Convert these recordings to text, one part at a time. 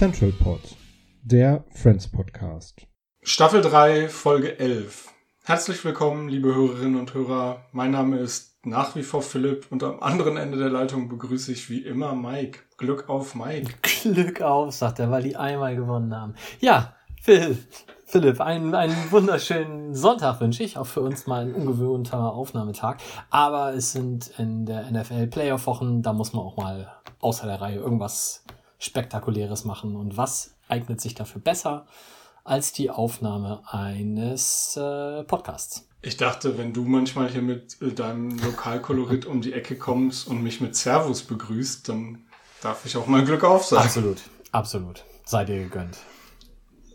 Central Pod, der Friends Podcast. Staffel 3, Folge 11. Herzlich willkommen, liebe Hörerinnen und Hörer. Mein Name ist nach wie vor Philipp und am anderen Ende der Leitung begrüße ich wie immer Mike. Glück auf Mike. Glück auf, sagt er, weil die einmal gewonnen haben. Ja, Phil, Philipp, einen, einen wunderschönen Sonntag wünsche ich. Auch für uns mal ein ungewohnter Aufnahmetag. Aber es sind in der NFL Playoff-Wochen, da muss man auch mal außer der Reihe irgendwas Spektakuläres machen. Und was eignet sich dafür besser als die Aufnahme eines äh, Podcasts? Ich dachte, wenn du manchmal hier mit äh, deinem Lokalkolorit um die Ecke kommst und mich mit Servus begrüßt, dann darf ich auch mal Glück auf sagen. Absolut, absolut. Sei dir gegönnt.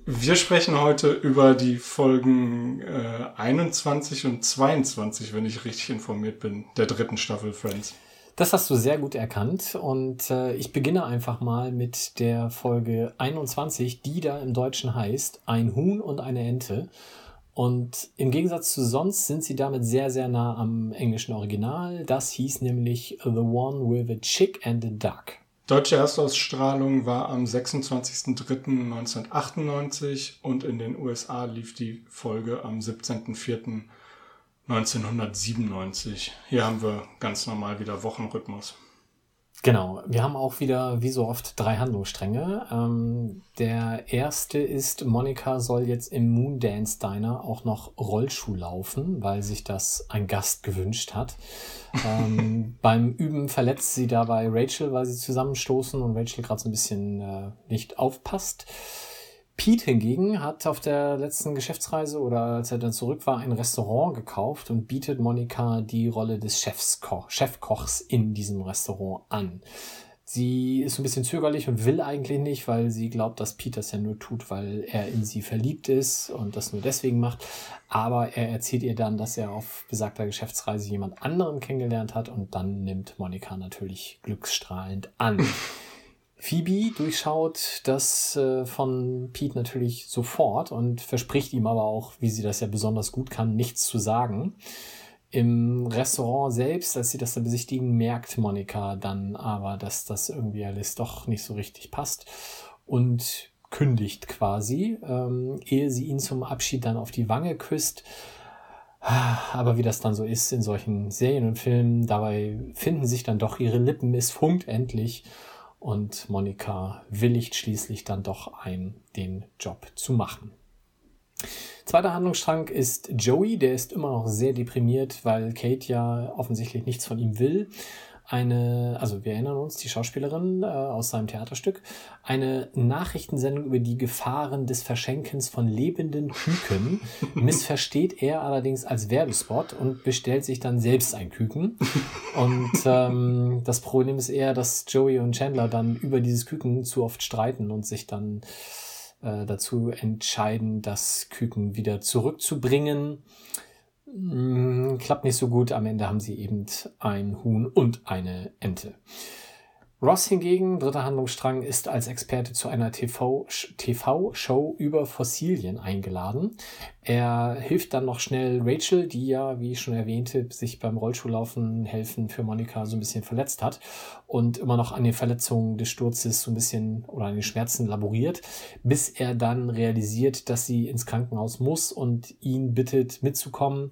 Wir sprechen heute über die Folgen äh, 21 und 22, wenn ich richtig informiert bin, der dritten Staffel Friends. Das hast du sehr gut erkannt und äh, ich beginne einfach mal mit der Folge 21, die da im Deutschen heißt Ein Huhn und eine Ente. Und im Gegensatz zu sonst sind sie damit sehr, sehr nah am englischen Original. Das hieß nämlich The One with a Chick and a Duck. Deutsche Erstausstrahlung war am 26.03.1998 und in den USA lief die Folge am 17.04.1997. Hier haben wir ganz normal wieder Wochenrhythmus. Genau, wir haben auch wieder, wie so oft, drei Handlungsstränge. Ähm, der erste ist, Monika soll jetzt im Moondance Diner auch noch Rollschuh laufen, weil sich das ein Gast gewünscht hat. ähm, beim Üben verletzt sie dabei Rachel, weil sie zusammenstoßen und Rachel gerade so ein bisschen äh, nicht aufpasst. Pete hingegen hat auf der letzten Geschäftsreise oder als er dann zurück war, ein Restaurant gekauft und bietet Monika die Rolle des Chefsko Chefkochs in diesem Restaurant an. Sie ist ein bisschen zögerlich und will eigentlich nicht, weil sie glaubt, dass Pete das ja nur tut, weil er in sie verliebt ist und das nur deswegen macht. Aber er erzählt ihr dann, dass er auf besagter Geschäftsreise jemand anderen kennengelernt hat und dann nimmt Monika natürlich glücksstrahlend an. Phoebe durchschaut das äh, von Pete natürlich sofort und verspricht ihm aber auch, wie sie das ja besonders gut kann, nichts zu sagen. Im Restaurant selbst, als sie das dann besichtigen, merkt Monika dann aber, dass das irgendwie alles doch nicht so richtig passt und kündigt quasi, ähm, ehe sie ihn zum Abschied dann auf die Wange küsst. Aber wie das dann so ist in solchen Serien und Filmen, dabei finden sich dann doch ihre Lippen, es funkt endlich und Monika willigt schließlich dann doch ein, den Job zu machen. Zweiter Handlungsstrang ist Joey, der ist immer noch sehr deprimiert, weil Kate ja offensichtlich nichts von ihm will. Eine, also wir erinnern uns, die Schauspielerin äh, aus seinem Theaterstück, eine Nachrichtensendung über die Gefahren des Verschenkens von lebenden Küken missversteht er allerdings als Werbespot und bestellt sich dann selbst ein Küken. Und ähm, das Problem ist eher, dass Joey und Chandler dann über dieses Küken zu oft streiten und sich dann äh, dazu entscheiden, das Küken wieder zurückzubringen. Mm, klappt nicht so gut. Am Ende haben sie eben ein Huhn und eine Ente. Ross hingegen, dritter Handlungsstrang, ist als Experte zu einer TV-Show über Fossilien eingeladen. Er hilft dann noch schnell Rachel, die ja, wie ich schon erwähnte, sich beim Rollschuhlaufen helfen für Monika so ein bisschen verletzt hat und immer noch an den Verletzungen des Sturzes so ein bisschen oder an den Schmerzen laboriert, bis er dann realisiert, dass sie ins Krankenhaus muss und ihn bittet mitzukommen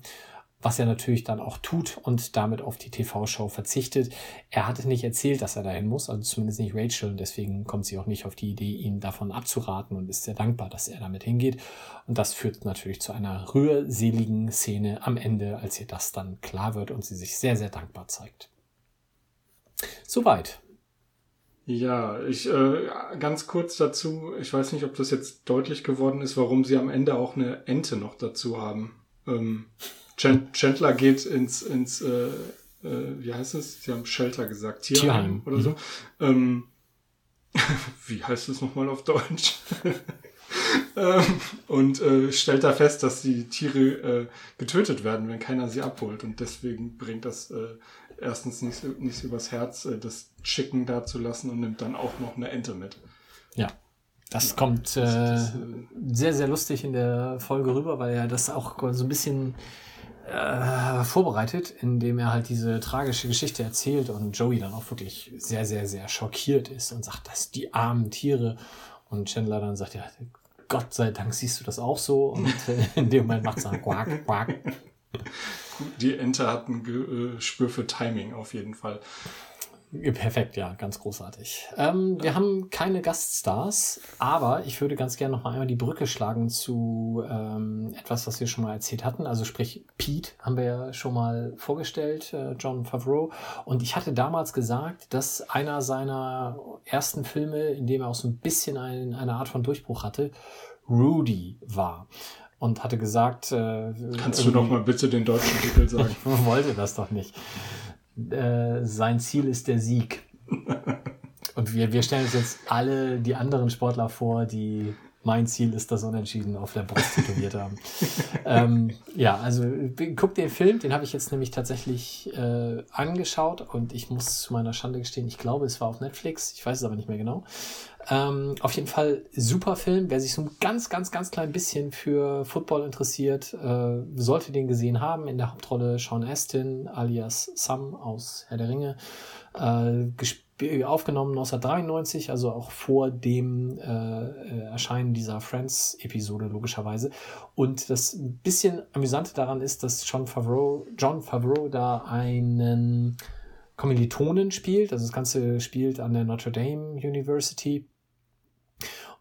was er natürlich dann auch tut und damit auf die TV-Show verzichtet. Er hatte nicht erzählt, dass er dahin muss, also zumindest nicht Rachel, und deswegen kommt sie auch nicht auf die Idee, ihn davon abzuraten und ist sehr dankbar, dass er damit hingeht. Und das führt natürlich zu einer rührseligen Szene am Ende, als ihr das dann klar wird und sie sich sehr, sehr dankbar zeigt. Soweit. Ja, ich äh, ganz kurz dazu, ich weiß nicht, ob das jetzt deutlich geworden ist, warum sie am Ende auch eine Ente noch dazu haben. Ähm, Chandler geht ins, ins äh, äh, wie heißt es? Sie haben Shelter gesagt, Tierheim, Tierheim. oder so. Mhm. Ähm, wie heißt es nochmal auf Deutsch? ähm, und äh, stellt da fest, dass die Tiere äh, getötet werden, wenn keiner sie abholt. Und deswegen bringt das äh, erstens nicht, nicht übers Herz, äh, das Chicken da zu lassen und nimmt dann auch noch eine Ente mit. Ja. Das ja, kommt das, das, äh, sehr, sehr lustig in der Folge rüber, weil er das auch so ein bisschen äh, vorbereitet, indem er halt diese tragische Geschichte erzählt und Joey dann auch wirklich sehr, sehr, sehr schockiert ist und sagt, dass die armen Tiere und Chandler dann sagt, ja, Gott sei Dank siehst du das auch so und äh, in dem Moment macht es dann quack, quack. Die Ente hat ein Gespür für Timing auf jeden Fall. Perfekt, ja, ganz großartig. Ähm, wir haben keine Gaststars, aber ich würde ganz gerne noch mal einmal die Brücke schlagen zu ähm, etwas, was wir schon mal erzählt hatten. Also sprich, Pete haben wir ja schon mal vorgestellt, äh, John Favreau. Und ich hatte damals gesagt, dass einer seiner ersten Filme, in dem er auch so ein bisschen ein, eine Art von Durchbruch hatte, Rudy war und hatte gesagt. Äh, Kannst du noch mal bitte den deutschen Titel sagen? ich wollte das doch nicht äh, sein Ziel ist der Sieg. Und wir, wir stellen uns jetzt alle die anderen Sportler vor, die mein Ziel ist das Unentschieden auf der Brust tätowiert haben. ähm, ja, also guck den Film, den habe ich jetzt nämlich tatsächlich äh, angeschaut und ich muss zu meiner Schande gestehen, ich glaube, es war auf Netflix, ich weiß es aber nicht mehr genau. Ähm, auf jeden Fall super Film. Wer sich so ein ganz, ganz, ganz klein bisschen für Football interessiert, äh, sollte den gesehen haben. In der Hauptrolle Sean Astin alias Sam aus Herr der Ringe. Äh, aufgenommen 1993, also auch vor dem äh, äh, Erscheinen dieser Friends-Episode logischerweise. Und das bisschen amüsante daran ist, dass John Favreau, John Favreau da einen Kommilitonen spielt. Also das Ganze spielt an der Notre Dame University.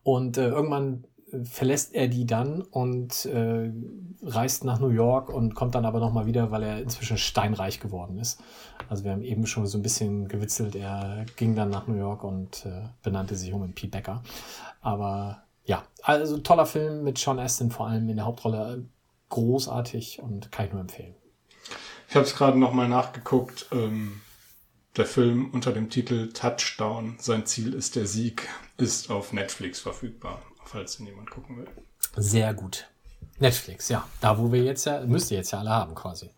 Und äh, irgendwann verlässt er die dann und äh, reist nach New York und kommt dann aber nochmal wieder, weil er inzwischen steinreich geworden ist. Also wir haben eben schon so ein bisschen gewitzelt, er ging dann nach New York und äh, benannte sich um in Pete Becker. Aber ja, also toller Film mit Sean Astin vor allem in der Hauptrolle. Großartig und kann ich nur empfehlen. Ich habe es gerade nochmal nachgeguckt. Ähm, der Film unter dem Titel Touchdown, sein Ziel ist der Sieg, ist auf Netflix verfügbar falls ihn jemand gucken will. Sehr gut. Netflix, ja. Da, wo wir jetzt ja, müsst ihr jetzt ja alle haben quasi.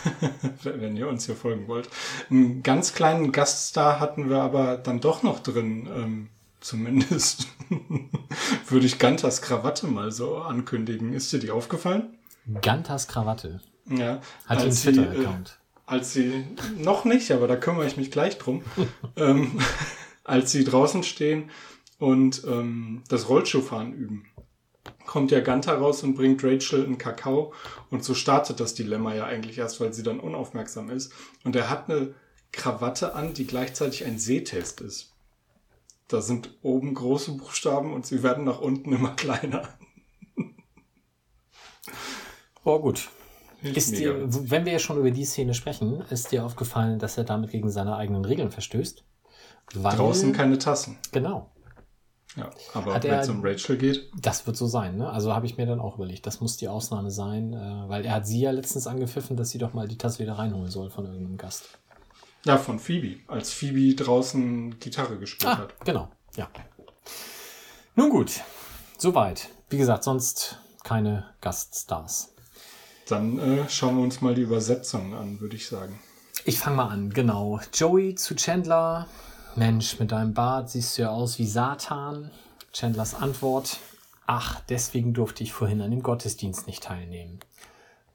Wenn ihr uns hier folgen wollt. Einen ganz kleinen Gaststar hatten wir aber dann doch noch drin. Ähm, zumindest würde ich Gantas Krawatte mal so ankündigen. Ist dir die aufgefallen? Gantas Krawatte? Ja. Hat einen Twitter-Account? Äh, als sie, noch nicht, aber da kümmere ich mich gleich drum. ähm, als sie draußen stehen und ähm, das Rollschuhfahren üben. Kommt ja Ganta raus und bringt Rachel einen Kakao und so startet das Dilemma ja eigentlich erst, weil sie dann unaufmerksam ist. Und er hat eine Krawatte an, die gleichzeitig ein Sehtest ist. Da sind oben große Buchstaben und sie werden nach unten immer kleiner. Oh, gut. Ist dir, wenn wir ja schon über die Szene sprechen, ist dir aufgefallen, dass er damit gegen seine eigenen Regeln verstößt? Weil, Draußen keine Tassen. Genau. Ja, aber wenn es um Rachel geht. Das wird so sein, ne? Also habe ich mir dann auch überlegt, das muss die Ausnahme sein, äh, weil er hat sie ja letztens angepfiffen, dass sie doch mal die Tasse wieder reinholen soll von irgendeinem Gast. Ja, von Phoebe, als Phoebe draußen Gitarre gespielt ah, hat. Genau, ja. Nun gut, soweit. Wie gesagt, sonst keine Gaststars. Dann äh, schauen wir uns mal die Übersetzung an, würde ich sagen. Ich fange mal an, genau. Joey zu Chandler Mensch, mit deinem Bart siehst du ja aus wie Satan. Chandlers Antwort, ach, deswegen durfte ich vorhin an dem Gottesdienst nicht teilnehmen.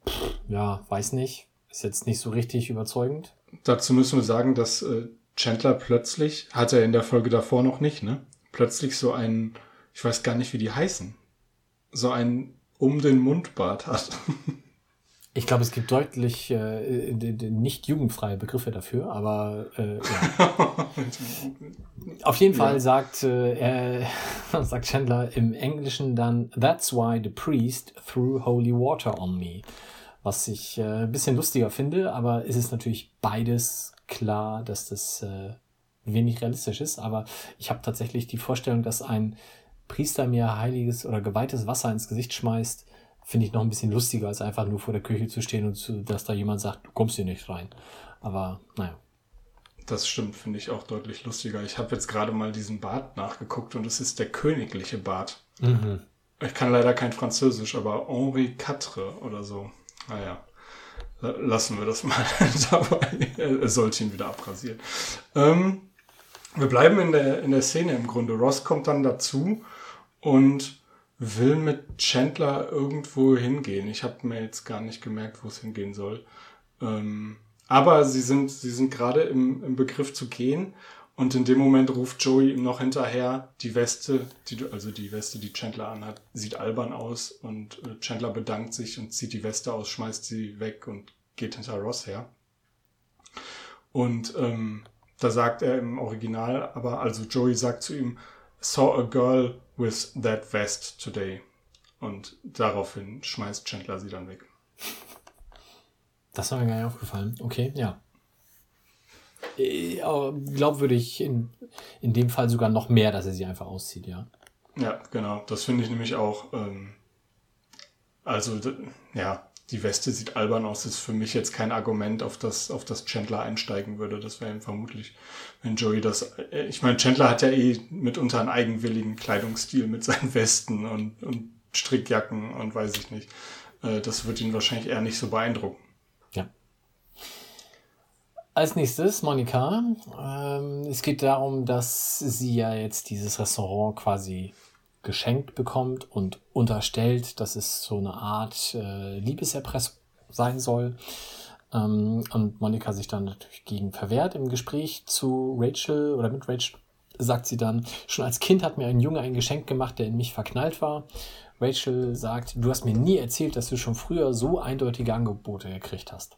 Pff, ja, weiß nicht. Ist jetzt nicht so richtig überzeugend. Dazu müssen wir sagen, dass äh, Chandler plötzlich, hat er in der Folge davor noch nicht, ne? Plötzlich so ein, ich weiß gar nicht, wie die heißen, so ein um den Mundbart hat. Ich glaube, es gibt deutlich äh, nicht jugendfreie Begriffe dafür, aber äh, ja. auf jeden Fall ja. sagt, äh, er, sagt Chandler im Englischen dann That's why the priest threw holy water on me. Was ich äh, ein bisschen lustiger finde, aber es ist natürlich beides klar, dass das äh, wenig realistisch ist, aber ich habe tatsächlich die Vorstellung, dass ein Priester mir heiliges oder geweihtes Wasser ins Gesicht schmeißt, finde ich noch ein bisschen lustiger, als einfach nur vor der Küche zu stehen und zu, dass da jemand sagt, du kommst hier nicht rein. Aber naja. Das stimmt, finde ich auch deutlich lustiger. Ich habe jetzt gerade mal diesen Bart nachgeguckt und es ist der königliche Bart. Mhm. Ich kann leider kein Französisch, aber Henri IV oder so. Naja, lassen wir das mal dabei. Er sollte ihn wieder abrasieren. Ähm, wir bleiben in der, in der Szene im Grunde. Ross kommt dann dazu und will mit Chandler irgendwo hingehen. Ich habe mir jetzt gar nicht gemerkt, wo es hingehen soll. Ähm, aber sie sind, sie sind gerade im, im Begriff zu gehen und in dem Moment ruft Joey ihm noch hinterher, die Weste, die, also die Weste, die Chandler anhat, sieht albern aus und äh, Chandler bedankt sich und zieht die Weste aus, schmeißt sie weg und geht hinter Ross her. Und ähm, da sagt er im Original, aber also Joey sagt zu ihm, saw a girl with that vest today. Und daraufhin schmeißt Chandler sie dann weg. Das war mir gar nicht aufgefallen. Okay, ja. Äh, glaubwürdig in, in dem Fall sogar noch mehr, dass er sie einfach auszieht, ja. Ja, genau. Das finde ich nämlich auch. Ähm, also, ja, die Weste sieht albern aus, ist für mich jetzt kein Argument, auf das, auf das Chandler einsteigen würde. Das wäre ihm vermutlich, wenn Joey das. Äh, ich meine, Chandler hat ja eh mitunter einen eigenwilligen Kleidungsstil mit seinen Westen und, und Strickjacken und weiß ich nicht. Äh, das wird ihn wahrscheinlich eher nicht so beeindrucken. Als nächstes Monika. Ähm, es geht darum, dass sie ja jetzt dieses Restaurant quasi geschenkt bekommt und unterstellt, dass es so eine Art äh, Liebeserpress sein soll. Ähm, und Monika sich dann natürlich gegen verwehrt. Im Gespräch zu Rachel oder mit Rachel sagt sie dann, schon als Kind hat mir ein Junge ein Geschenk gemacht, der in mich verknallt war. Rachel sagt, du hast mir nie erzählt, dass du schon früher so eindeutige Angebote gekriegt hast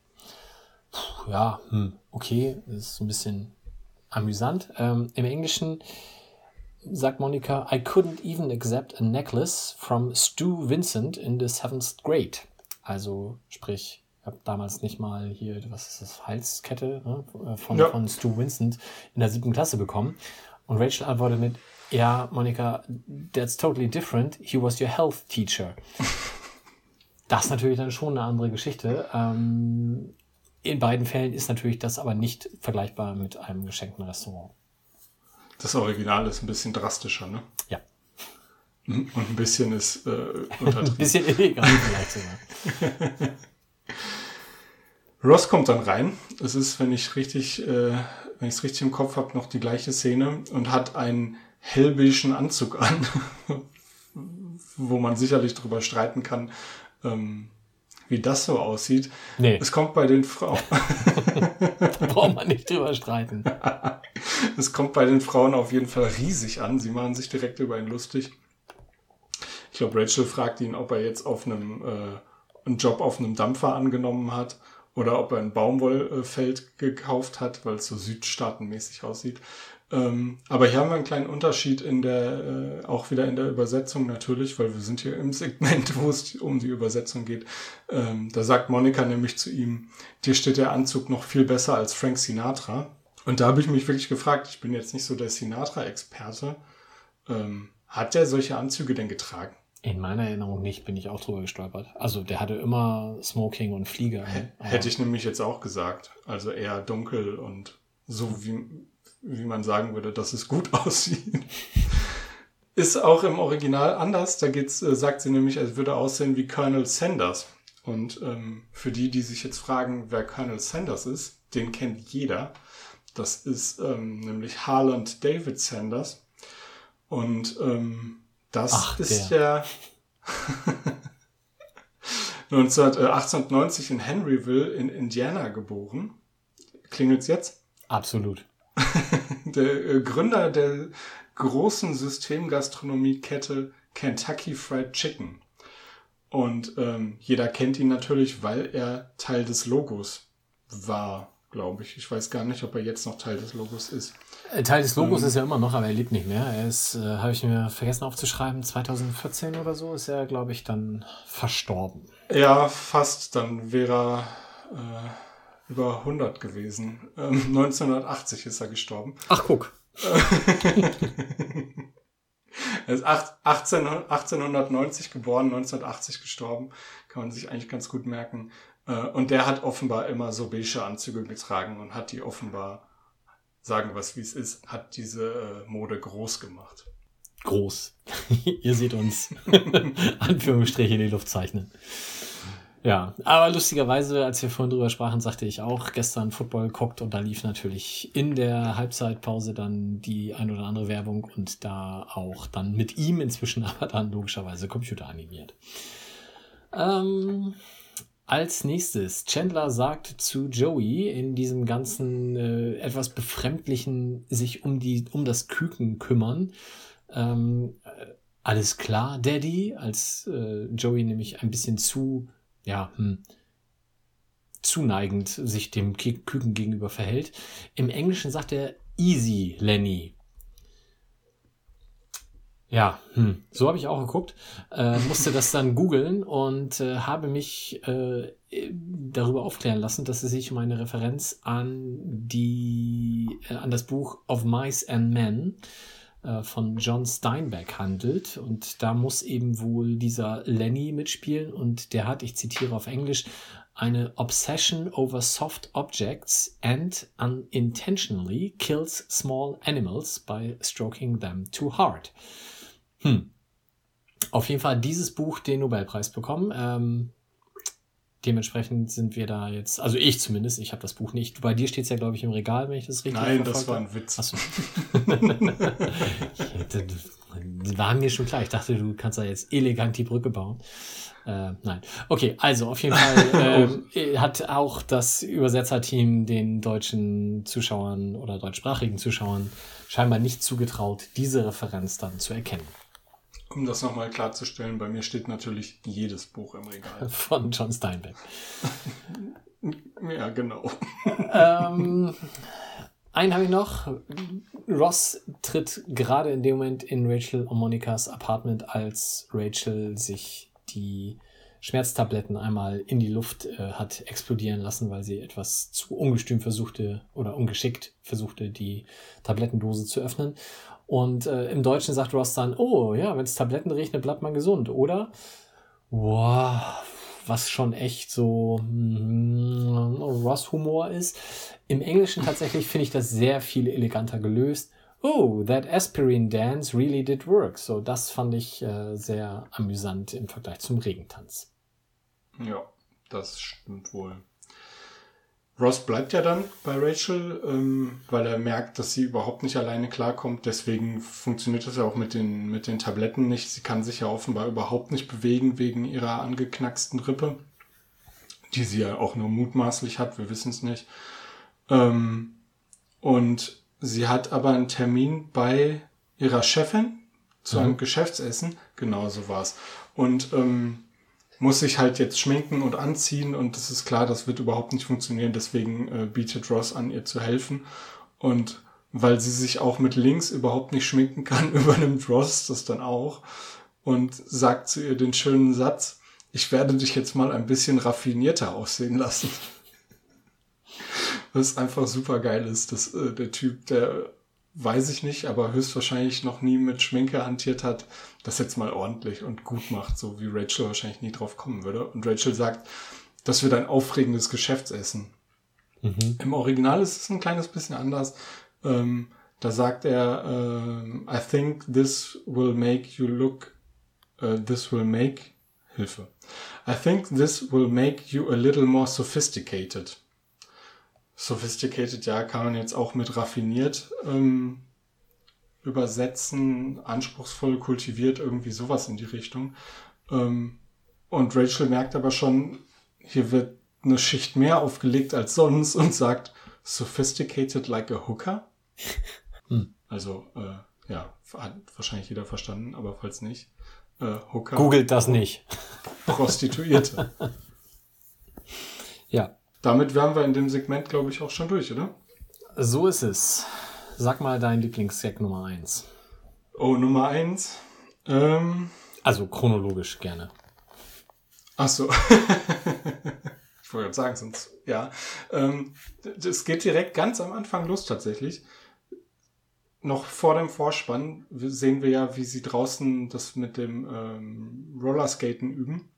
ja, hm, okay, das ist ein bisschen amüsant. Ähm, Im Englischen sagt Monika, I couldn't even accept a necklace from Stu Vincent in the seventh grade. Also sprich, ich habe damals nicht mal hier, was ist das, Halskette ne, von, ja. von Stu Vincent in der siebten Klasse bekommen. Und Rachel antwortet mit, ja, Monika, that's totally different. He was your health teacher. das ist natürlich dann schon eine andere Geschichte. Ähm, in beiden Fällen ist natürlich das aber nicht vergleichbar mit einem geschenkten Restaurant. Das Original ist ein bisschen drastischer, ne? Ja. Und ein bisschen ist äh, ein bisschen illegal vielleicht sogar. Ross kommt dann rein. Es ist, wenn ich richtig, äh, wenn ich es richtig im Kopf habe, noch die gleiche Szene und hat einen hellbeischen Anzug an, wo man sicherlich drüber streiten kann, ähm, wie das so aussieht. Nee. Es kommt bei den Frauen. Braucht man nicht drüber streiten. es kommt bei den Frauen auf jeden Fall riesig an. Sie machen sich direkt über ihn lustig. Ich glaube, Rachel fragt ihn, ob er jetzt auf einem äh, einen Job auf einem Dampfer angenommen hat oder ob er ein Baumwollfeld gekauft hat, weil es so südstaatenmäßig aussieht. Ähm, aber hier haben wir einen kleinen Unterschied in der, äh, auch wieder in der Übersetzung natürlich, weil wir sind hier im Segment, wo es um die Übersetzung geht. Ähm, da sagt Monika nämlich zu ihm, dir steht der Anzug noch viel besser als Frank Sinatra. Und da habe ich mich wirklich gefragt, ich bin jetzt nicht so der Sinatra-Experte, ähm, hat der solche Anzüge denn getragen? In meiner Erinnerung nicht, bin ich auch drüber gestolpert. Also der hatte immer Smoking und Flieger. Hätte ich nämlich jetzt auch gesagt. Also eher dunkel und so wie wie man sagen würde, dass es gut aussieht. Ist auch im Original anders. Da geht's, äh, sagt sie nämlich, es würde aussehen wie Colonel Sanders. Und ähm, für die, die sich jetzt fragen, wer Colonel Sanders ist, den kennt jeder. Das ist ähm, nämlich Harland David Sanders. Und ähm, das Ach, ist der. ja 1890 in Henryville in Indiana geboren. Klingelt's jetzt? Absolut. der äh, Gründer der großen Systemgastronomiekette Kentucky Fried Chicken. Und ähm, jeder kennt ihn natürlich, weil er Teil des Logos war, glaube ich. Ich weiß gar nicht, ob er jetzt noch Teil des Logos ist. Äh, Teil des Logos ähm, ist er immer noch, aber er lebt nicht mehr. Er ist, äh, habe ich mir vergessen aufzuschreiben, 2014 oder so ist er, glaube ich, dann verstorben. Ja, fast. Dann wäre er äh, über 100 gewesen. Ähm, 1980 ist er gestorben. Ach, guck. er ist 18, 1890 geboren, 1980 gestorben. Kann man sich eigentlich ganz gut merken. Äh, und der hat offenbar immer so beige Anzüge getragen und hat die offenbar, sagen wir es wie es ist, hat diese äh, Mode groß gemacht. Groß. Ihr seht uns Anführungsstriche in die Luft zeichnen. Ja, aber lustigerweise, als wir vorhin drüber sprachen, sagte ich auch gestern Football geguckt und da lief natürlich in der Halbzeitpause dann die ein oder andere Werbung und da auch dann mit ihm inzwischen aber dann logischerweise Computer animiert. Ähm, als nächstes, Chandler sagt zu Joey in diesem ganzen äh, etwas befremdlichen sich um die um das Küken kümmern. Ähm, äh, alles klar, Daddy, als äh, Joey nämlich ein bisschen zu ja, hm, zuneigend sich dem Küken gegenüber verhält. Im Englischen sagt er easy, Lenny. Ja, hm, so habe ich auch geguckt, äh, musste das dann googeln und äh, habe mich äh, darüber aufklären lassen, dass es sich um eine Referenz an die äh, an das Buch Of Mice and Men äh, von John Steinbeck handelt. Und da muss eben wohl dieser Lenny mitspielen. Und der hat, ich zitiere auf Englisch, eine Obsession over soft objects and unintentionally kills small animals by stroking them too hard. Hm. Auf jeden Fall hat dieses Buch den Nobelpreis bekommen. Ähm, dementsprechend sind wir da jetzt, also ich zumindest, ich habe das Buch nicht. Bei dir steht es ja, glaube ich, im Regal, wenn ich das richtig Nein, das war ein Witz. Achso. war mir schon klar. Ich dachte, du kannst da jetzt elegant die Brücke bauen. Äh, nein. Okay, also auf jeden Fall äh, hat auch das Übersetzerteam den deutschen Zuschauern oder deutschsprachigen Zuschauern scheinbar nicht zugetraut, diese Referenz dann zu erkennen. Um das nochmal klarzustellen, bei mir steht natürlich jedes Buch im Regal. Von John Steinbeck. ja, genau. ähm, einen habe ich noch. Ross tritt gerade in dem Moment in Rachel und Monikas Apartment, als Rachel sich die Schmerztabletten einmal in die Luft äh, hat explodieren lassen, weil sie etwas zu ungestüm versuchte oder ungeschickt versuchte, die Tablettendose zu öffnen. Und äh, im Deutschen sagt Ross dann, oh ja, wenn es Tabletten regnet, bleibt man gesund, oder? Wow, was schon echt so mm, Ross-Humor ist. Im Englischen tatsächlich finde ich das sehr viel eleganter gelöst. Oh, that aspirin dance really did work. So, das fand ich äh, sehr amüsant im Vergleich zum Regentanz. Ja, das stimmt wohl. Ross bleibt ja dann bei Rachel, ähm, weil er merkt, dass sie überhaupt nicht alleine klarkommt. Deswegen funktioniert das ja auch mit den, mit den Tabletten nicht. Sie kann sich ja offenbar überhaupt nicht bewegen wegen ihrer angeknacksten Rippe, die sie ja auch nur mutmaßlich hat. Wir wissen es nicht. Ähm, und sie hat aber einen Termin bei ihrer Chefin zu einem mhm. Geschäftsessen. Genau so war's. Und ähm, muss sich halt jetzt schminken und anziehen und das ist klar, das wird überhaupt nicht funktionieren. Deswegen äh, bietet Ross an, ihr zu helfen. Und weil sie sich auch mit links überhaupt nicht schminken kann, übernimmt Ross das dann auch und sagt zu ihr den schönen Satz, ich werde dich jetzt mal ein bisschen raffinierter aussehen lassen. Was einfach super geil ist, dass äh, der Typ, der weiß ich nicht, aber höchstwahrscheinlich noch nie mit Schminke hantiert hat, das jetzt mal ordentlich und gut macht, so wie Rachel wahrscheinlich nie drauf kommen würde. Und Rachel sagt, das wird ein aufregendes Geschäftsessen. Mhm. Im Original ist es ein kleines bisschen anders. Ähm, da sagt er, äh, I think this will make you look, uh, this will make, Hilfe. I think this will make you a little more sophisticated. Sophisticated, ja, kann man jetzt auch mit raffiniert ähm, übersetzen, anspruchsvoll, kultiviert, irgendwie sowas in die Richtung. Ähm, und Rachel merkt aber schon, hier wird eine Schicht mehr aufgelegt als sonst und sagt, sophisticated like a hooker. Hm. Also, äh, ja, hat wahrscheinlich jeder verstanden, aber falls nicht. Äh, Hooker. Googelt das nicht. Prostituierte. ja. Damit wären wir in dem Segment, glaube ich, auch schon durch, oder? So ist es. Sag mal dein Lieblingsgag Nummer 1. Oh, Nummer 1? Ähm, also chronologisch gerne. Ach so. ich wollte gerade sagen, sonst, ja. Ähm, das geht direkt ganz am Anfang los tatsächlich. Noch vor dem Vorspann sehen wir ja, wie sie draußen das mit dem ähm, Rollerskaten üben.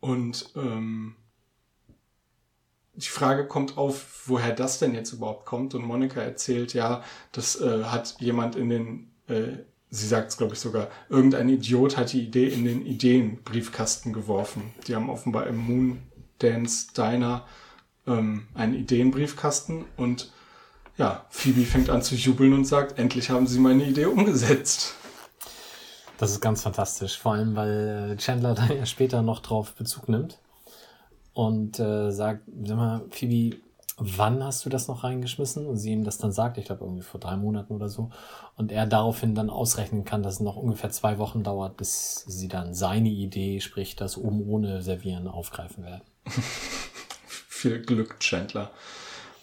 Und ähm, die Frage kommt auf, woher das denn jetzt überhaupt kommt. Und Monika erzählt, ja, das äh, hat jemand in den, äh, sie sagt es glaube ich sogar, irgendein Idiot hat die Idee in den Ideenbriefkasten geworfen. Die haben offenbar im Moon Dance Diner ähm, einen Ideenbriefkasten und ja, Phoebe fängt an zu jubeln und sagt, endlich haben sie meine Idee umgesetzt. Das ist ganz fantastisch, vor allem weil Chandler dann ja später noch drauf Bezug nimmt und äh, sagt, sag mal, Phoebe, wann hast du das noch reingeschmissen? Und sie ihm das dann sagt, ich glaube irgendwie vor drei Monaten oder so. Und er daraufhin dann ausrechnen kann, dass es noch ungefähr zwei Wochen dauert, bis sie dann seine Idee, sprich das oben ohne Servieren, aufgreifen werden. Viel Glück, Chandler.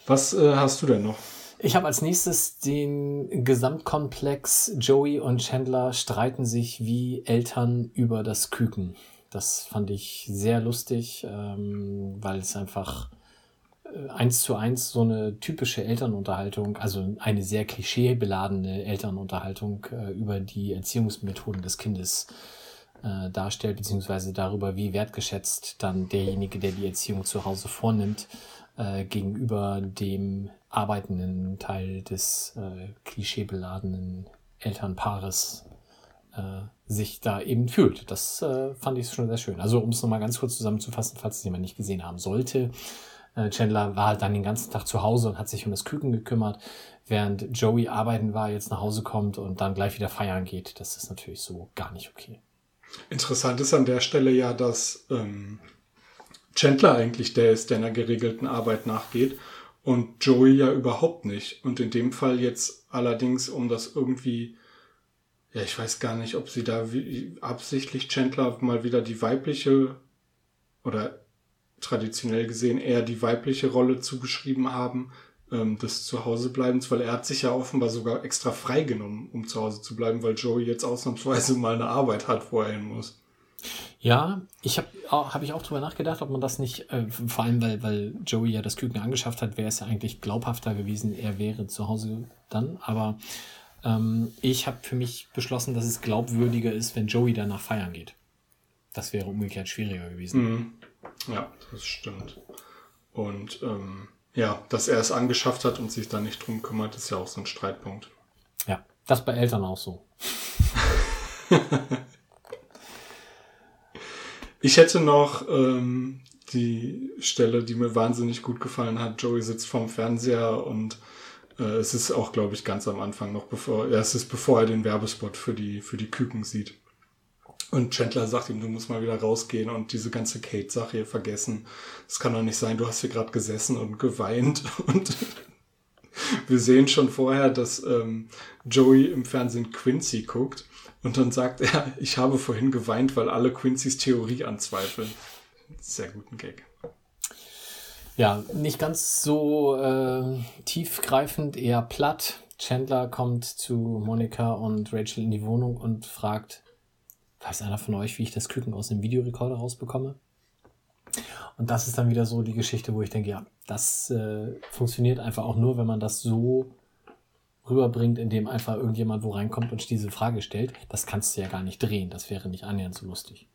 Was äh, hast du denn noch? Ich habe als nächstes den Gesamtkomplex Joey und Chandler streiten sich wie Eltern über das Küken. Das fand ich sehr lustig, ähm, weil es einfach äh, eins zu eins so eine typische Elternunterhaltung, also eine sehr klischeebeladene Elternunterhaltung äh, über die Erziehungsmethoden des Kindes äh, darstellt, beziehungsweise darüber, wie wertgeschätzt dann derjenige, der die Erziehung zu Hause vornimmt, äh, gegenüber dem arbeitenden Teil des äh, klischeebeladenen Elternpaares äh, sich da eben fühlt. Das äh, fand ich schon sehr schön. Also um es nochmal ganz kurz zusammenzufassen, falls es jemand nicht gesehen haben sollte. Äh, Chandler war halt dann den ganzen Tag zu Hause und hat sich um das Küken gekümmert, während Joey arbeiten war, jetzt nach Hause kommt und dann gleich wieder feiern geht. Das ist natürlich so gar nicht okay. Interessant ist an der Stelle ja, dass ähm, Chandler eigentlich der ist, der einer geregelten Arbeit nachgeht und Joey ja überhaupt nicht. Und in dem Fall jetzt allerdings, um das irgendwie ja, ich weiß gar nicht, ob sie da absichtlich Chandler mal wieder die weibliche oder traditionell gesehen eher die weibliche Rolle zugeschrieben haben, ähm, des Zuhausebleibens, weil er hat sich ja offenbar sogar extra freigenommen, um zu Hause zu bleiben, weil Joey jetzt ausnahmsweise mal eine Arbeit hat, wo er hin muss. Ja, ich habe hab ich auch drüber nachgedacht, ob man das nicht, äh, vor allem weil, weil Joey ja das Küken angeschafft hat, wäre es ja eigentlich glaubhafter gewesen, er wäre zu Hause dann, aber ähm, ich habe für mich beschlossen, dass es glaubwürdiger ist, wenn Joey danach feiern geht. Das wäre umgekehrt schwieriger gewesen. Mhm. Ja, das stimmt. Und ähm, ja, dass er es angeschafft hat und sich da nicht drum kümmert, ist ja auch so ein Streitpunkt. Ja, das bei Eltern auch so. ich hätte noch ähm, die Stelle, die mir wahnsinnig gut gefallen hat. Joey sitzt vorm Fernseher und es ist auch, glaube ich, ganz am Anfang noch bevor, ja, es ist bevor er den Werbespot für die, für die Küken sieht. Und Chandler sagt ihm, du musst mal wieder rausgehen und diese ganze Kate-Sache hier vergessen. Es kann doch nicht sein, du hast hier gerade gesessen und geweint und wir sehen schon vorher, dass ähm, Joey im Fernsehen Quincy guckt und dann sagt er, ich habe vorhin geweint, weil alle Quincy's Theorie anzweifeln. Sehr guten Gag. Ja, nicht ganz so äh, tiefgreifend, eher platt. Chandler kommt zu Monika und Rachel in die Wohnung und fragt, weiß einer von euch, wie ich das Küken aus dem Videorekorder rausbekomme? Und das ist dann wieder so die Geschichte, wo ich denke, ja, das äh, funktioniert einfach auch nur, wenn man das so rüberbringt, indem einfach irgendjemand wo reinkommt und diese Frage stellt. Das kannst du ja gar nicht drehen. Das wäre nicht annähernd so lustig.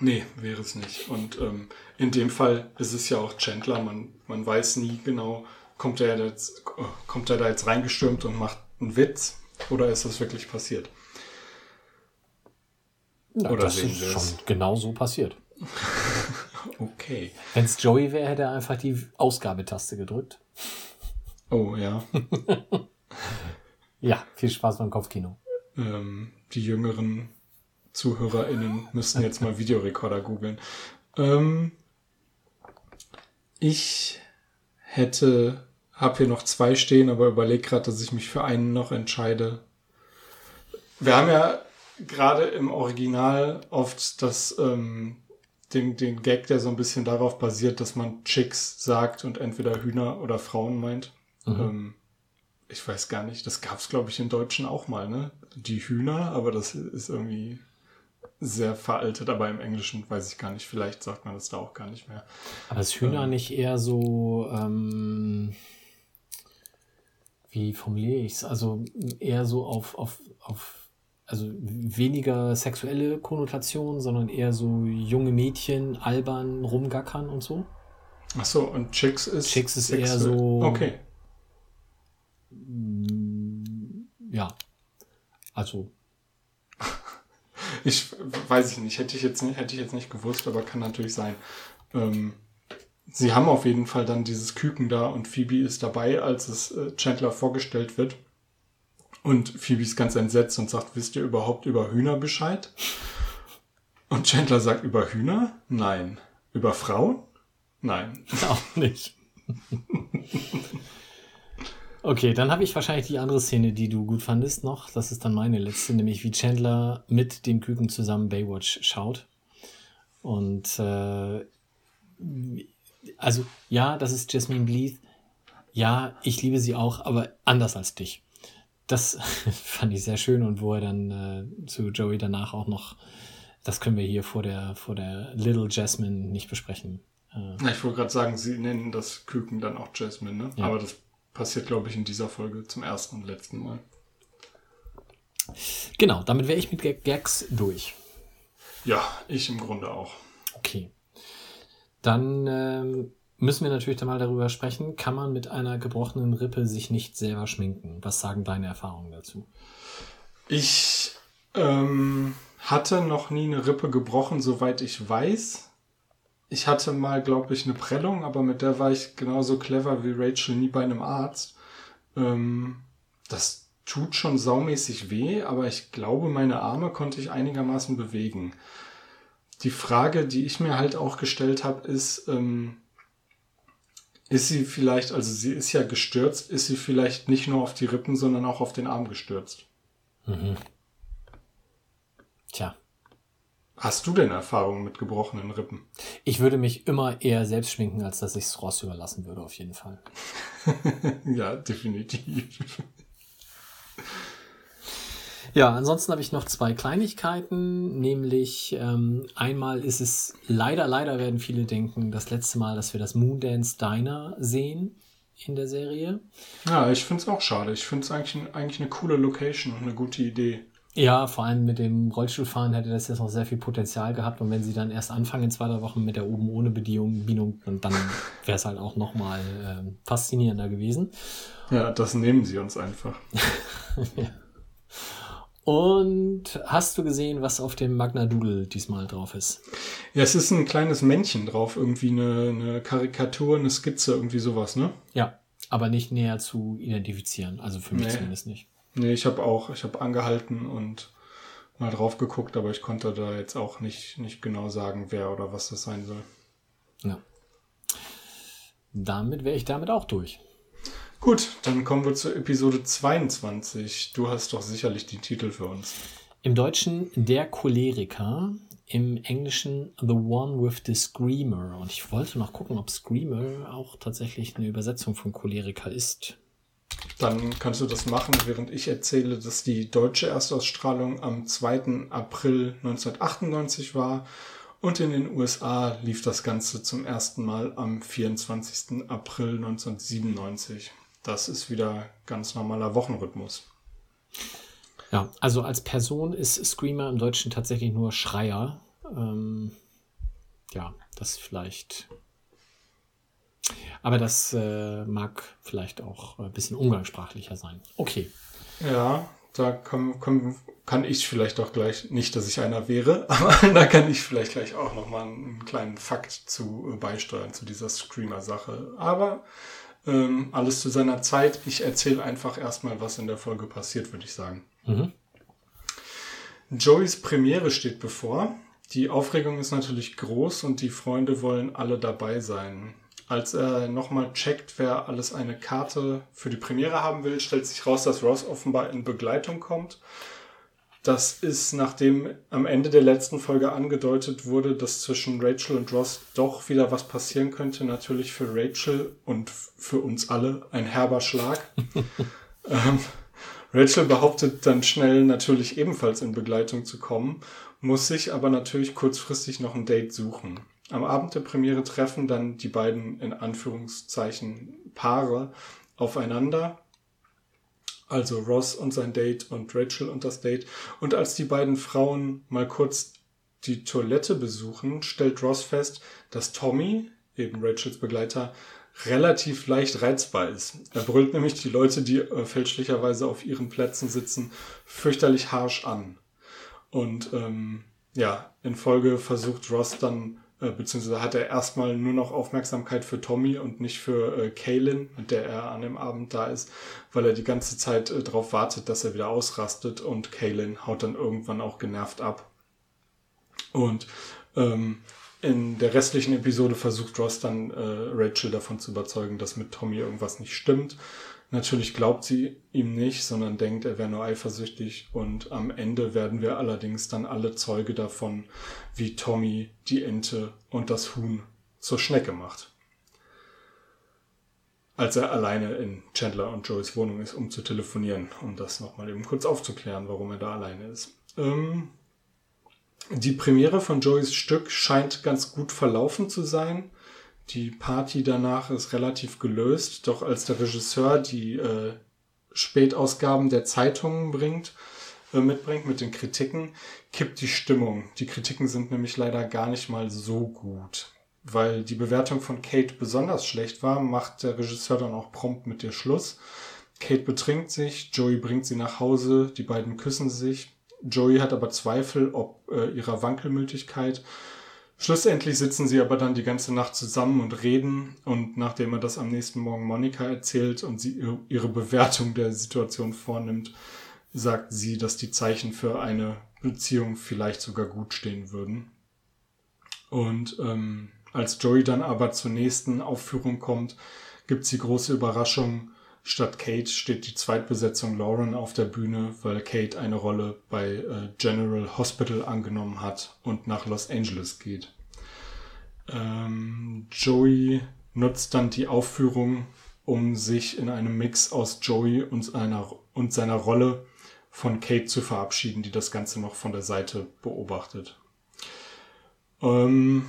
Nee, wäre es nicht. Und ähm, in dem Fall ist es ja auch Chandler. Man, man weiß nie genau, kommt er, jetzt, kommt er da jetzt reingestürmt und macht einen Witz oder ist das wirklich passiert? Na, oder das ist schon genau so passiert. okay. Wenn es Joey wäre, hätte er einfach die Ausgabetaste gedrückt. Oh ja. ja, viel Spaß beim Kopfkino. Ähm, die Jüngeren ZuhörerInnen müssten jetzt mal Videorekorder googeln. Ähm, ich hätte, habe hier noch zwei stehen, aber überlege gerade, dass ich mich für einen noch entscheide. Wir haben ja gerade im Original oft das, ähm, den, den Gag, der so ein bisschen darauf basiert, dass man Chicks sagt und entweder Hühner oder Frauen meint. Mhm. Ähm, ich weiß gar nicht, das gab es, glaube ich, in Deutschen auch mal, ne? Die Hühner, aber das ist irgendwie sehr veraltet, aber im Englischen weiß ich gar nicht. Vielleicht sagt man das da auch gar nicht mehr. Aber ist Hühner Ähm. nicht eher so, ähm, wie formuliere ich es? Also eher so auf, auf, auf, also weniger sexuelle Konnotation, sondern eher so junge Mädchen albern rumgackern und so? Ach so, und Chicks ist. Chicks ist sexuell. eher so- Okay. Ja. Also, Ich weiß ich nicht, hätte ich jetzt nicht, hätte ich jetzt nicht gewusst, aber kann natürlich sein. Ähm, sie haben auf jeden Fall dann dieses Küken da und Phoebe ist dabei, als es äh, Chandler vorgestellt wird. Und Phoebe ist ganz entsetzt und sagt, wisst ihr überhaupt über Hühner Bescheid? Und Chandler sagt, über Hühner? Nein. Über Frauen? Nein. auch nicht. Okay, dann habe ich wahrscheinlich die andere Szene, die du gut fandest, noch. Das ist dann meine letzte, nämlich wie Chandler mit dem Küken zusammen Baywatch schaut. Und äh, also ja, das ist Jasmine Bleeth. Ja, ich liebe sie auch, aber anders als dich. Das fand ich sehr schön und wo er dann äh, zu Joey danach auch noch, das können wir hier vor der vor der Little Jasmine nicht besprechen. Äh, Na, ich wollte gerade sagen, sie nennen das Küken dann auch Jasmine, ne? Ja. Aber das passiert, glaube ich, in dieser Folge zum ersten und letzten Mal. Genau, damit wäre ich mit Gag- Gags durch. Ja, ich im Grunde auch. Okay. Dann ähm, müssen wir natürlich dann mal darüber sprechen, kann man mit einer gebrochenen Rippe sich nicht selber schminken? Was sagen deine Erfahrungen dazu? Ich ähm, hatte noch nie eine Rippe gebrochen, soweit ich weiß. Ich hatte mal, glaube ich, eine Prellung, aber mit der war ich genauso clever wie Rachel nie bei einem Arzt. Ähm, das tut schon saumäßig weh, aber ich glaube, meine Arme konnte ich einigermaßen bewegen. Die Frage, die ich mir halt auch gestellt habe, ist, ähm, ist sie vielleicht, also sie ist ja gestürzt, ist sie vielleicht nicht nur auf die Rippen, sondern auch auf den Arm gestürzt? Tja, Hast du denn Erfahrungen mit gebrochenen Rippen? ich würde mich immer eher selbst schminken, als dass ich es Ross überlassen würde, auf jeden Fall. ja, definitiv. Ja, ansonsten habe ich noch zwei Kleinigkeiten, nämlich ähm, einmal ist es leider, leider werden viele denken, das letzte Mal, dass wir das Moondance Diner sehen in der Serie. Ja, ich finde es auch schade. Ich finde es eigentlich, eigentlich eine coole Location und eine gute Idee. Ja, vor allem mit dem Rollstuhlfahren hätte das jetzt noch sehr viel Potenzial gehabt und wenn sie dann erst anfangen in zwei, drei Wochen mit der oben ohne Bedienung, Bedienung, dann wäre es halt auch nochmal ähm, faszinierender gewesen. Ja, das nehmen sie uns einfach. Und hast du gesehen, was auf dem Magna Doodle diesmal drauf ist? Ja, es ist ein kleines Männchen drauf, irgendwie eine, eine Karikatur, eine Skizze, irgendwie sowas, ne? Ja, aber nicht näher zu identifizieren, also für mich Nee. zumindest nicht. Nee, ich habe auch, ich habe angehalten und mal drauf geguckt, aber ich konnte da jetzt auch nicht, nicht genau sagen, wer oder was das sein soll. Ja. Damit wäre ich damit auch durch. Gut, dann kommen wir zur Episode 22. Du hast doch sicherlich die Titel für uns. Im Deutschen Der Choleriker, im Englischen The One with the Screamer. Und ich wollte noch gucken, ob Screamer auch tatsächlich eine Übersetzung von Choleriker ist. Dann kannst du das machen, während ich erzähle, dass die deutsche Erstausstrahlung am 2. April 1998 war und in den USA lief das Ganze zum ersten Mal am 24. April 1997. Das ist wieder ganz normaler Wochenrhythmus. Ja, also als Person ist Screamer im Deutschen tatsächlich nur Schreier. Ähm, ja, das vielleicht. Aber das äh, mag vielleicht auch ein bisschen umgangssprachlicher sein. Okay. Ja, da kann, kann, kann ich vielleicht auch gleich, nicht, dass ich einer wäre, aber da kann ich vielleicht gleich auch nochmal einen kleinen Fakt zu äh, beisteuern, zu dieser Screamer-Sache. Aber ähm, alles zu seiner Zeit. Ich erzähle einfach erstmal, was in der Folge passiert, würde ich sagen. Mhm. Joeys Premiere steht bevor. Die Aufregung ist natürlich groß und die Freunde wollen alle dabei sein. Als er nochmal checkt, wer alles eine Karte für die Premiere haben will, stellt sich raus, dass Ross offenbar in Begleitung kommt. Das ist, nachdem am Ende der letzten Folge angedeutet wurde, dass zwischen Rachel und Ross doch wieder was passieren könnte, natürlich für Rachel und für uns alle ein herber Schlag. ähm, Rachel behauptet dann schnell natürlich ebenfalls in Begleitung zu kommen, muss sich aber natürlich kurzfristig noch ein Date suchen. Am Abend der Premiere treffen dann die beiden in Anführungszeichen Paare aufeinander. Also Ross und sein Date und Rachel und das Date. Und als die beiden Frauen mal kurz die Toilette besuchen, stellt Ross fest, dass Tommy, eben Rachels Begleiter, relativ leicht reizbar ist. Er brüllt nämlich die Leute, die äh, fälschlicherweise auf ihren Plätzen sitzen, fürchterlich harsh an. Und ähm, ja, in Folge versucht Ross dann, äh, beziehungsweise hat er erstmal nur noch Aufmerksamkeit für Tommy und nicht für äh, Kaylin, mit der er an dem Abend da ist, weil er die ganze Zeit äh, darauf wartet, dass er wieder ausrastet und Kaylin haut dann irgendwann auch genervt ab. Und ähm, in der restlichen Episode versucht Ross dann äh, Rachel davon zu überzeugen, dass mit Tommy irgendwas nicht stimmt. Natürlich glaubt sie ihm nicht, sondern denkt, er wäre nur eifersüchtig. Und am Ende werden wir allerdings dann alle Zeuge davon, wie Tommy die Ente und das Huhn zur Schnecke macht. Als er alleine in Chandler und Joeys Wohnung ist, um zu telefonieren, um das nochmal eben kurz aufzuklären, warum er da alleine ist. Ähm, die Premiere von Joeys Stück scheint ganz gut verlaufen zu sein. Die Party danach ist relativ gelöst, doch als der Regisseur die äh, Spätausgaben der Zeitungen bringt, äh, mitbringt mit den Kritiken, kippt die Stimmung. Die Kritiken sind nämlich leider gar nicht mal so gut. Weil die Bewertung von Kate besonders schlecht war, macht der Regisseur dann auch prompt mit ihr Schluss. Kate betrinkt sich, Joey bringt sie nach Hause, die beiden küssen sich, Joey hat aber Zweifel ob äh, ihrer Wankelmütigkeit. Schlussendlich sitzen sie aber dann die ganze Nacht zusammen und reden und nachdem er das am nächsten Morgen Monika erzählt und sie ihre Bewertung der Situation vornimmt, sagt sie, dass die Zeichen für eine Beziehung vielleicht sogar gut stehen würden. Und ähm, als Joey dann aber zur nächsten Aufführung kommt, gibt's die große Überraschung, Statt Kate steht die Zweitbesetzung Lauren auf der Bühne, weil Kate eine Rolle bei äh, General Hospital angenommen hat und nach Los Angeles geht. Ähm, Joey nutzt dann die Aufführung, um sich in einem Mix aus Joey und, einer, und seiner Rolle von Kate zu verabschieden, die das Ganze noch von der Seite beobachtet. Ähm,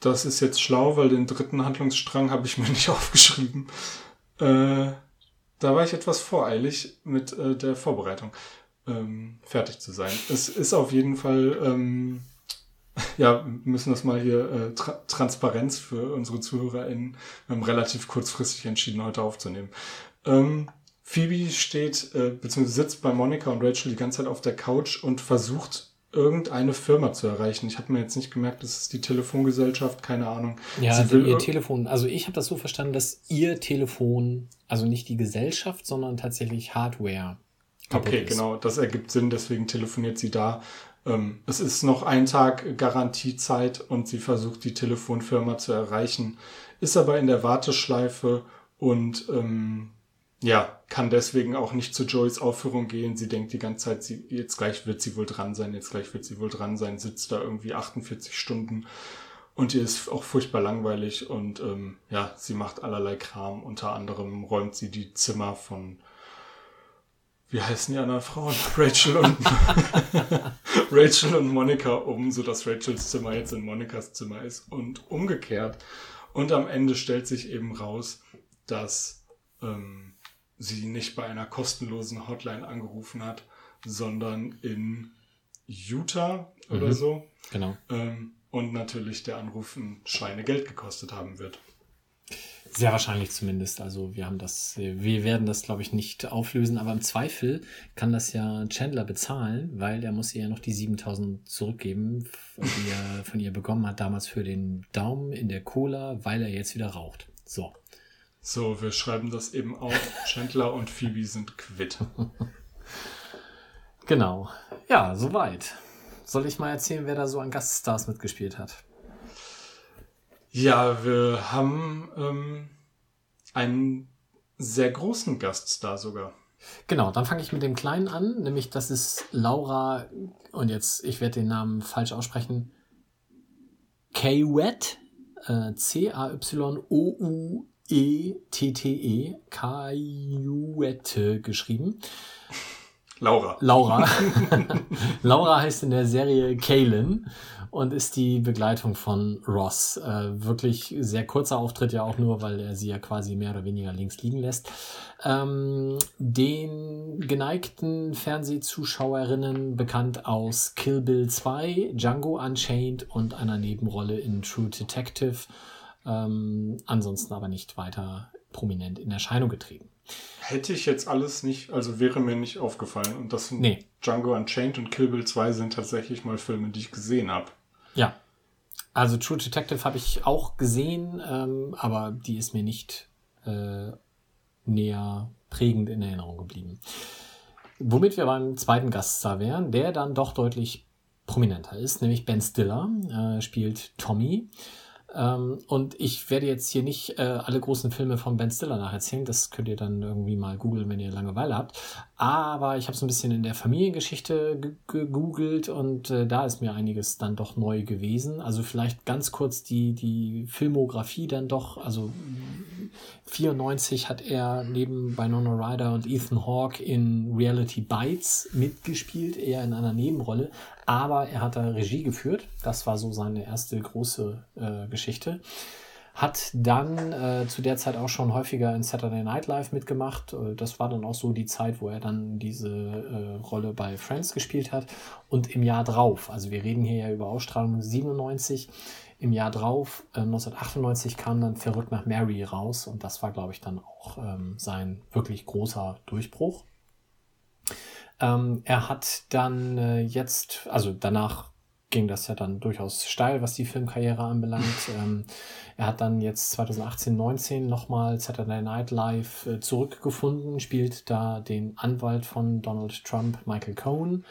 das ist jetzt schlau, weil den dritten Handlungsstrang habe ich mir nicht aufgeschrieben. Äh, da war ich etwas voreilig mit äh, der Vorbereitung, ähm, fertig zu sein. Es ist auf jeden Fall, ähm, ja, müssen das mal hier äh, Tra Transparenz für unsere ZuhörerInnen. Wir relativ kurzfristig entschieden, heute aufzunehmen. Ähm, Phoebe steht, äh, beziehungsweise sitzt bei Monika und Rachel die ganze Zeit auf der Couch und versucht irgendeine Firma zu erreichen. Ich habe mir jetzt nicht gemerkt, das ist die Telefongesellschaft, keine Ahnung. Ja, also ihr Telefon, also ich habe das so verstanden, dass ihr Telefon, also nicht die Gesellschaft, sondern tatsächlich Hardware. Okay, ist. genau, das ergibt Sinn, deswegen telefoniert sie da. Ähm, es ist noch ein Tag Garantiezeit und sie versucht die Telefonfirma zu erreichen, ist aber in der Warteschleife und ähm, ja, kann deswegen auch nicht zu Joys Aufführung gehen. Sie denkt die ganze Zeit, sie, jetzt gleich wird sie wohl dran sein, jetzt gleich wird sie wohl dran sein, sitzt da irgendwie 48 Stunden und ihr ist auch furchtbar langweilig und ähm, ja, sie macht allerlei Kram. Unter anderem räumt sie die Zimmer von wie heißen die anderen Frauen? Rachel und Rachel und Monika um, so dass Rachels Zimmer jetzt in Monikas Zimmer ist und umgekehrt. Und am Ende stellt sich eben raus, dass ähm, sie nicht bei einer kostenlosen Hotline angerufen hat, sondern in Utah oder mhm, so. Genau. Ähm, und natürlich der Anruf ein Schweinegeld gekostet haben wird. Sehr wahrscheinlich zumindest. Also wir haben das, wir werden das, glaube ich, nicht auflösen, aber im Zweifel kann das ja Chandler bezahlen, weil er muss ihr ja noch die 7000 zurückgeben, die er von ihr bekommen hat, damals für den Daumen in der Cola, weil er jetzt wieder raucht. So. So, wir schreiben das eben auf. Chandler und Phoebe sind quitt. Genau. Ja, soweit. Soll ich mal erzählen, wer da so an Gaststars mitgespielt hat? Ja, wir haben ähm, einen sehr großen Gaststar sogar. Genau, dann fange ich mit dem Kleinen an, nämlich das ist Laura, und jetzt, ich werde den Namen falsch aussprechen, K-Wet, äh, C-A-Y-O-U K-A-I-E-T-T-E, Kajuette geschrieben. Laura. Laura. Laura heißt in der Serie Kaylin und ist die Begleitung von Ross. Äh, wirklich sehr kurzer Auftritt, ja auch nur, weil er sie ja quasi mehr oder weniger links liegen lässt. Ähm, den geneigten Fernsehzuschauerinnen bekannt aus Kill Bill 2, Django Unchained und einer Nebenrolle in True Detective. Ähm, ansonsten aber nicht weiter prominent in Erscheinung getreten. Hätte ich jetzt alles nicht, also wäre mir nicht aufgefallen. Und das sind Nee. Django Unchained und Kill Bill 2 sind tatsächlich mal Filme, die ich gesehen habe. Ja. Also True Detective habe ich auch gesehen, ähm, aber die ist mir nicht äh, näher prägend in Erinnerung geblieben. Womit wir beim zweiten Gaststar wären, der dann doch deutlich prominenter ist, nämlich Ben Stiller, äh, spielt Tommy. Ähm, und ich werde jetzt hier nicht äh, alle großen Filme von Ben Stiller nacherzählen. Das könnt ihr dann irgendwie mal googeln, wenn ihr Langeweile habt. Aber ich habe so ein bisschen in der Familiengeschichte ge- gegoogelt und äh, da ist mir einiges dann doch neu gewesen. Also vielleicht ganz kurz die, die Filmografie dann doch. Also 94 hat er neben Winona Ryder und Ethan Hawke in Reality Bites mitgespielt, eher in einer Nebenrolle. Aber er hat da Regie geführt. Das war so seine erste große äh, Geschichte. Hat dann äh, zu der Zeit auch schon häufiger in Saturday Night Live mitgemacht. Äh, das war dann auch so die Zeit, wo er dann diese äh, Rolle bei Friends gespielt hat. Und im Jahr drauf, also wir reden hier ja über Ausstrahlung 97, im Jahr drauf, äh, 1998, kam dann Verrückt nach Mary raus. Und das war, glaube ich, dann auch ähm, sein wirklich großer Durchbruch. Ähm, er hat dann äh, jetzt, also danach ging das ja dann durchaus steil, was die Filmkarriere anbelangt. ähm, er hat dann jetzt 2018, 19 nochmal Saturday Night Live äh, zurückgefunden, spielt da den Anwalt von Donald Trump, Michael Cohen.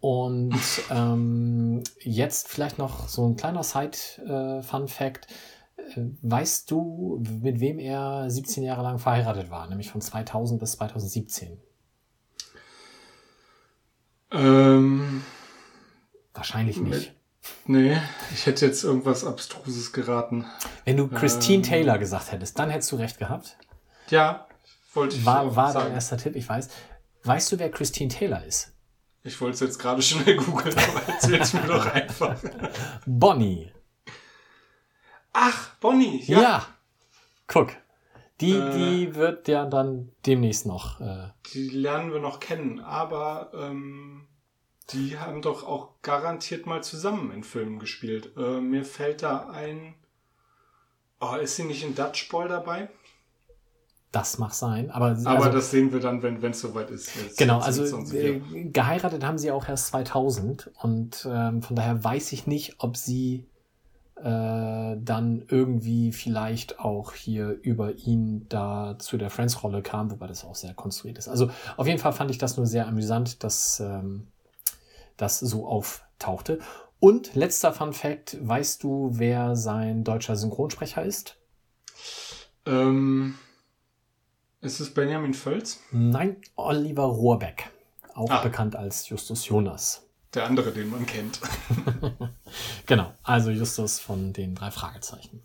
Und ähm, jetzt vielleicht noch so ein kleiner Side-Fun-Fact. Äh, weißt du, mit wem er 17 Jahre lang verheiratet war? Nämlich von 2000 bis 2017. Ähm, Wahrscheinlich nicht. nee, ich hätte jetzt irgendwas Abstruses geraten. Wenn du Christine Ähm. Taylor gesagt hättest, dann hättest du recht gehabt. Ja, wollte ich War, war dein sagen. erster Tipp, ich weiß. Weißt du, wer Christine Taylor ist? Ich wollte es jetzt gerade schnell googeln, aber erzähl's mir doch einfach. Bonnie. Ach, Bonnie, Ja. ja. Guck. Die, Äh. die wird ja dann demnächst noch. Äh, Die lernen wir noch kennen, aber ähm, die haben doch auch garantiert mal zusammen in Filmen gespielt. Äh, mir fällt da ein. Oh, ist sie nicht in Dutch Ball dabei? das mag sein. Aber, Aber also, das sehen wir dann, wenn es soweit ist. Genau, also äh, geheiratet haben sie auch erst 2000 und ähm, von daher weiß ich nicht, ob sie äh, dann irgendwie vielleicht auch hier über ihn da zu der Friends-Rolle kam, wobei das auch sehr konstruiert ist. Also auf jeden Fall fand ich das nur sehr amüsant, dass ähm, das so auftauchte. Und letzter Fun Fact, weißt du, wer sein deutscher Synchronsprecher ist? Ähm, ist es Benjamin Völz? Nein, Oliver Rohrbeck, auch Ah. bekannt als Justus Jonas. Der andere, den man kennt. Genau, also Justus von den drei Fragezeichen.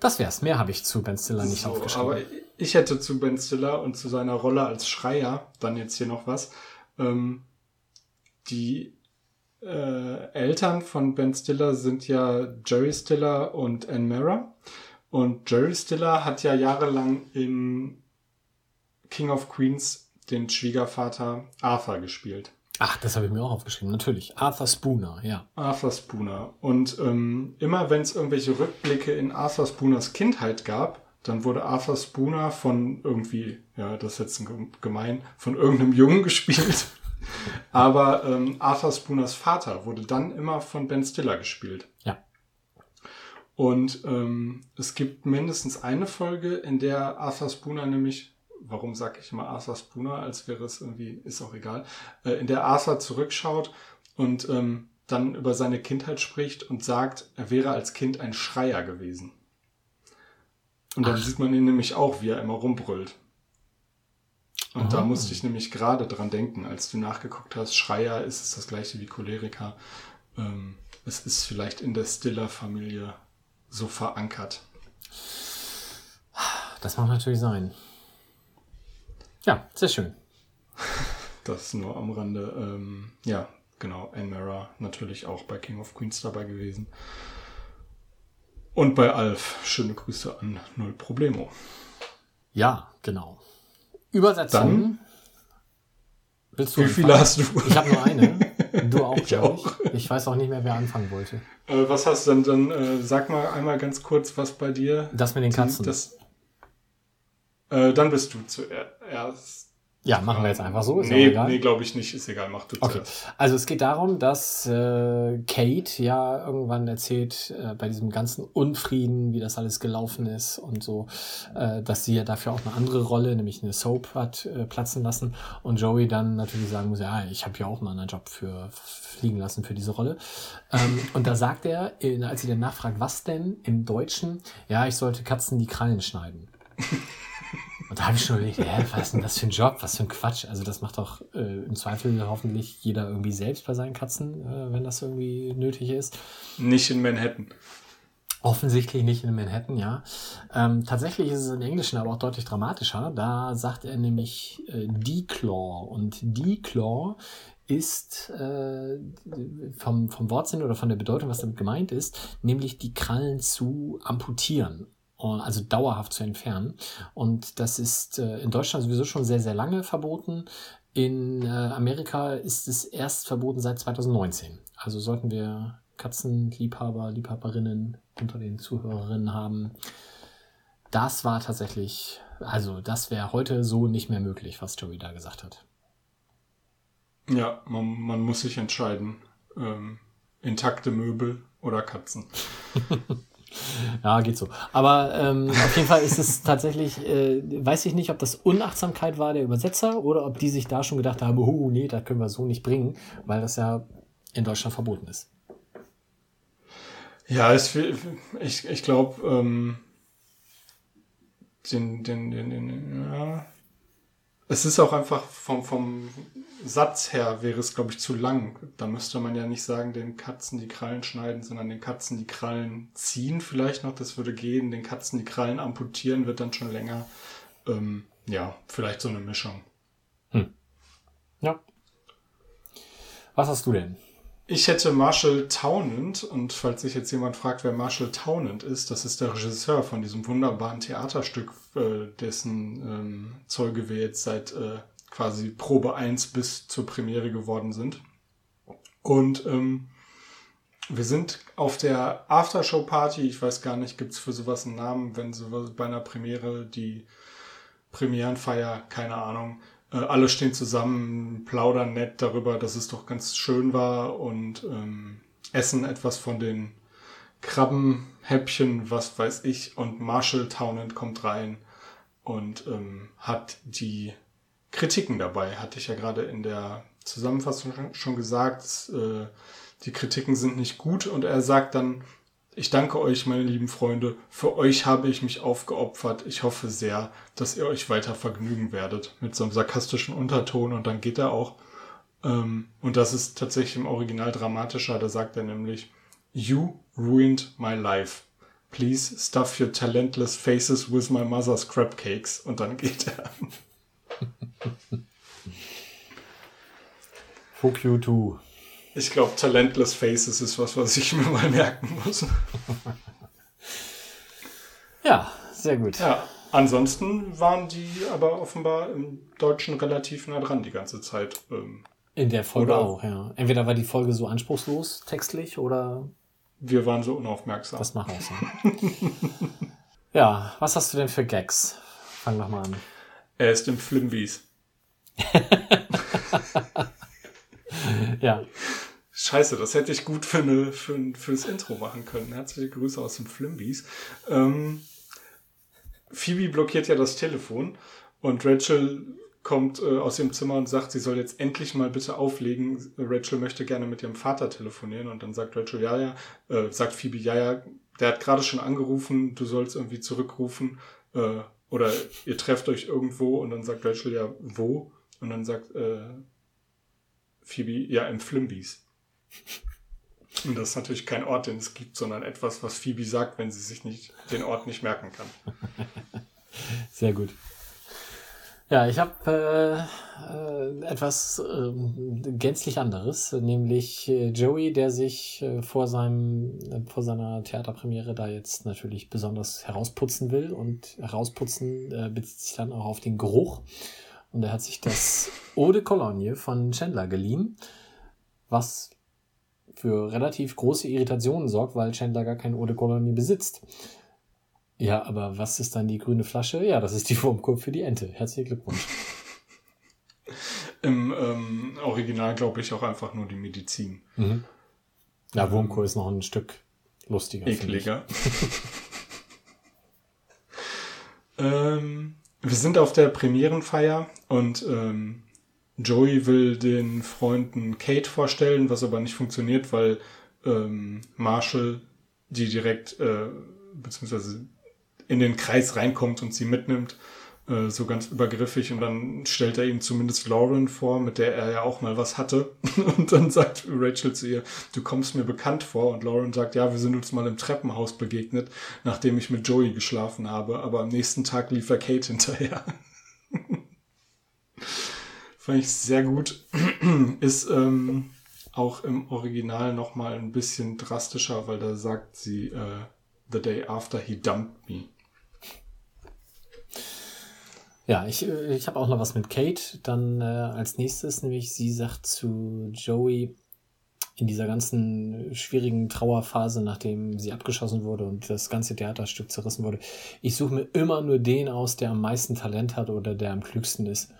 Das wär's. Mehr habe ich zu Ben Stiller nicht So, aufgeschrieben. aber ich hätte zu Ben Stiller und zu seiner Rolle als Schreier dann jetzt hier noch was. Ähm, die äh, Eltern von Ben Stiller sind ja Jerry Stiller und Anne Mara. Und Jerry Stiller hat ja jahrelang in King of Queens den Schwiegervater Arthur gespielt. Ach, das habe ich mir auch aufgeschrieben. Natürlich. Arthur Spooner, ja. Arthur Spooner. Und ähm, immer wenn es irgendwelche Rückblicke in Arthur Spooners Kindheit gab, dann wurde Arthur Spooner von irgendwie, ja, das ist jetzt ein gemein, von irgendeinem Jungen gespielt. Aber ähm, Arthur Spooners Vater wurde dann immer von Ben Stiller gespielt. Ja. Und ähm, es gibt mindestens eine Folge, in der Arthur Spooner nämlich, warum sage ich immer Arthur Spooner, als wäre es irgendwie, ist auch egal, äh, in der Arthur zurückschaut und ähm, dann über seine Kindheit spricht und sagt, er wäre als Kind ein Schreier gewesen. Und dann Ach. sieht man ihn nämlich auch, wie er immer rumbrüllt. Und da Oh. musste ich nämlich gerade dran denken, als du nachgeguckt hast, Schreier ist es das gleiche wie Choleriker. Ähm, es ist vielleicht in der Stiller-Familie so verankert. das mag natürlich sein. Ja, sehr schön. Das nur am Rande. Ähm, ja, genau. Anne Mara natürlich auch bei King of Queens dabei gewesen. Und bei Alf, schöne Grüße an Null Problemo. Ja, genau. Übersetzung. Dann, Willst du Wie viele hast du? Ich habe nur eine. Du auch, Ich auch. Ich. ich weiß auch nicht mehr, wer anfangen wollte. Äh, was hast du denn dann? Äh, sag mal einmal ganz kurz, was bei dir. Das mit den Katzen. Das, äh, dann bist du zuerst. Ja, machen wir jetzt einfach so. Ist nee, egal. nee glaube ich nicht. Ist egal, mach du Okay, zuerst. also es geht darum, dass äh, Kate ja irgendwann erzählt, äh, bei diesem ganzen Unfrieden, wie das alles gelaufen ist und so, äh, dass sie ja dafür auch eine andere Rolle, nämlich eine Soap hat äh, platzen lassen und Joey dann natürlich sagen muss, ja, ich habe ja auch einen anderen Job für fliegen lassen für diese Rolle. Ähm, und da sagt er, als sie dann nachfragt, was denn im Deutschen, ja, ich sollte Katzen die Krallen schneiden. Und da habe ich schon überlegt, hä, was ist denn das für ein Job? Was für ein Quatsch. Also das macht doch äh, im Zweifel hoffentlich jeder irgendwie selbst bei seinen Katzen, äh, wenn das irgendwie nötig ist. Nicht in Manhattan. Offensichtlich nicht in Manhattan, ja. Ähm, tatsächlich ist es im Englischen aber auch deutlich dramatischer. Da sagt er nämlich äh, Declaw. Und Declaw ist äh, vom, vom Wortsinn oder von der Bedeutung, was damit gemeint ist, nämlich die Krallen zu amputieren. Also dauerhaft zu entfernen. Und das ist äh, in Deutschland sowieso schon sehr, sehr lange verboten. In äh, Amerika ist es erst verboten seit 2019. Also sollten wir Katzenliebhaber, Liebhaberinnen unter den Zuhörerinnen haben. Das war tatsächlich, also das wäre heute so nicht mehr möglich, was Joey da gesagt hat. Ja, man, man muss sich entscheiden. Ähm, intakte Möbel oder Katzen. Ja, geht so. Aber ähm, auf jeden Fall ist es tatsächlich, äh, weiß ich nicht, ob das Unachtsamkeit war der Übersetzer oder ob die sich da schon gedacht haben, oh nee, das können wir so nicht bringen, weil das ja in Deutschland verboten ist. Ja, es, ich, ich glaube, ähm, den, den, den, den, ja. Es ist auch einfach vom, vom Satz her wäre es, glaube ich, zu lang. Da müsste man ja nicht sagen, den Katzen die Krallen schneiden, sondern den Katzen die Krallen ziehen vielleicht noch. Das würde gehen. Den Katzen die Krallen amputieren wird dann schon länger. Ähm, ja, vielleicht so eine Mischung. Ja. Was hast du denn? Ich hätte Marshall Townend und falls sich jetzt jemand fragt, wer Marshall Townend ist, das ist der Regisseur von diesem wunderbaren Theaterstück, äh, dessen ähm, Zeuge wir jetzt seit äh, quasi Probe 1 bis zur Premiere geworden sind. Und ähm, wir sind auf der Aftershow-Party, ich weiß gar nicht, gibt's für sowas einen Namen, wenn sowas bei einer Premiere die Premierenfeier, keine Ahnung, äh, alle stehen zusammen, plaudern nett darüber, dass es doch ganz schön war und ähm, essen etwas von den Krabbenhäppchen, was weiß ich, und Marshall Townend kommt rein und ähm, hat die Kritiken dabei, hatte ich ja gerade in der Zusammenfassung schon- gesagt, äh, die Kritiken sind nicht gut und er sagt dann, ich danke euch, meine lieben Freunde. Für euch habe ich mich aufgeopfert. Ich hoffe sehr, dass ihr euch weiter vergnügen werdet. Mit so einem sarkastischen Unterton und dann geht er auch. Ähm, und das ist tatsächlich im Original dramatischer. Da sagt er nämlich, You ruined my life. Please stuff your talentless faces with my mother's crab cakes. Und dann geht er. Fuck you too. Ich glaube, talentless faces ist was, was ich mir mal merken muss. Ja, sehr gut. Ja, ansonsten waren die aber offenbar im Deutschen relativ nah dran die ganze Zeit. Ähm, In der Folge Oder- auch, ja. Entweder war die Folge so anspruchslos textlich oder wir waren so unaufmerksam. das mag auch sein. ja, was hast du denn für Gags? Fang doch mal an. er ist im Flimbies. Ja, Scheiße, das hätte ich gut für, eine, für, ein- für das Intro machen können. Herzliche Grüße aus dem Flimbies. Ähm, Phoebe blockiert ja das Telefon und Rachel kommt äh, aus ihrem Zimmer und sagt, sie soll jetzt endlich mal bitte auflegen. Rachel möchte gerne mit ihrem Vater telefonieren und dann sagt Rachel, ja, ja, äh, sagt Phoebe, ja, ja, der hat gerade schon angerufen, du sollst irgendwie zurückrufen äh, oder ihr trefft euch irgendwo und dann sagt Rachel, ja, wo? Und dann sagt äh, Phoebe, ja, im Flimbies. Und das ist natürlich kein Ort, den es gibt, sondern etwas, was Phoebe sagt, wenn sie sich nicht den Ort nicht merken kann. Sehr gut. Ja, ich habe äh, äh, etwas äh, gänzlich anderes, nämlich äh, Joey, der sich äh, vor seinem äh, vor seiner Theaterpremiere da jetzt natürlich besonders herausputzen will und herausputzen bezieht sich dann auch auf den Geruch und er hat sich das Eau de Cologne von Chandler geliehen, was für relativ große Irritationen sorgt, weil Chandler gar kein Eau de Cologne besitzt. Ja, aber was ist dann die grüne Flasche? Ja, das ist die Wurmkur für die Ente. Herzlichen Glückwunsch. Im ähm, Original glaube ich auch einfach nur die Medizin. Mhm. Ja, Wurmkur ist noch ein Stück lustiger. Ekliger. ähm, wir sind auf der Premierenfeier und ähm, Joey will den Freunden Kate vorstellen, was aber nicht funktioniert, weil ähm, Marshall die direkt, äh, beziehungsweise in den Kreis reinkommt und sie mitnimmt, äh, so ganz übergriffig. Und dann stellt er ihm zumindest Lauren vor, mit der er ja auch mal was hatte. Und dann sagt Rachel zu ihr, du kommst mir bekannt vor. Und Lauren sagt, ja, wir sind uns mal im Treppenhaus begegnet, nachdem ich mit Joey geschlafen habe. Aber am nächsten Tag lief er Kate hinterher. Fand ich sehr gut. Ist ähm, auch im Original nochmal ein bisschen drastischer, weil da sagt sie, äh, the day after he dumped me. Ja, ich, äh, ich habe auch noch was mit Kate. Dann äh, als nächstes, nämlich sie sagt zu Joey in dieser ganzen schwierigen Trauerphase, nachdem sie abgeschossen wurde und das ganze Theaterstück zerrissen wurde, ich suche mir immer nur den aus, der am meisten Talent hat oder der am klügsten ist.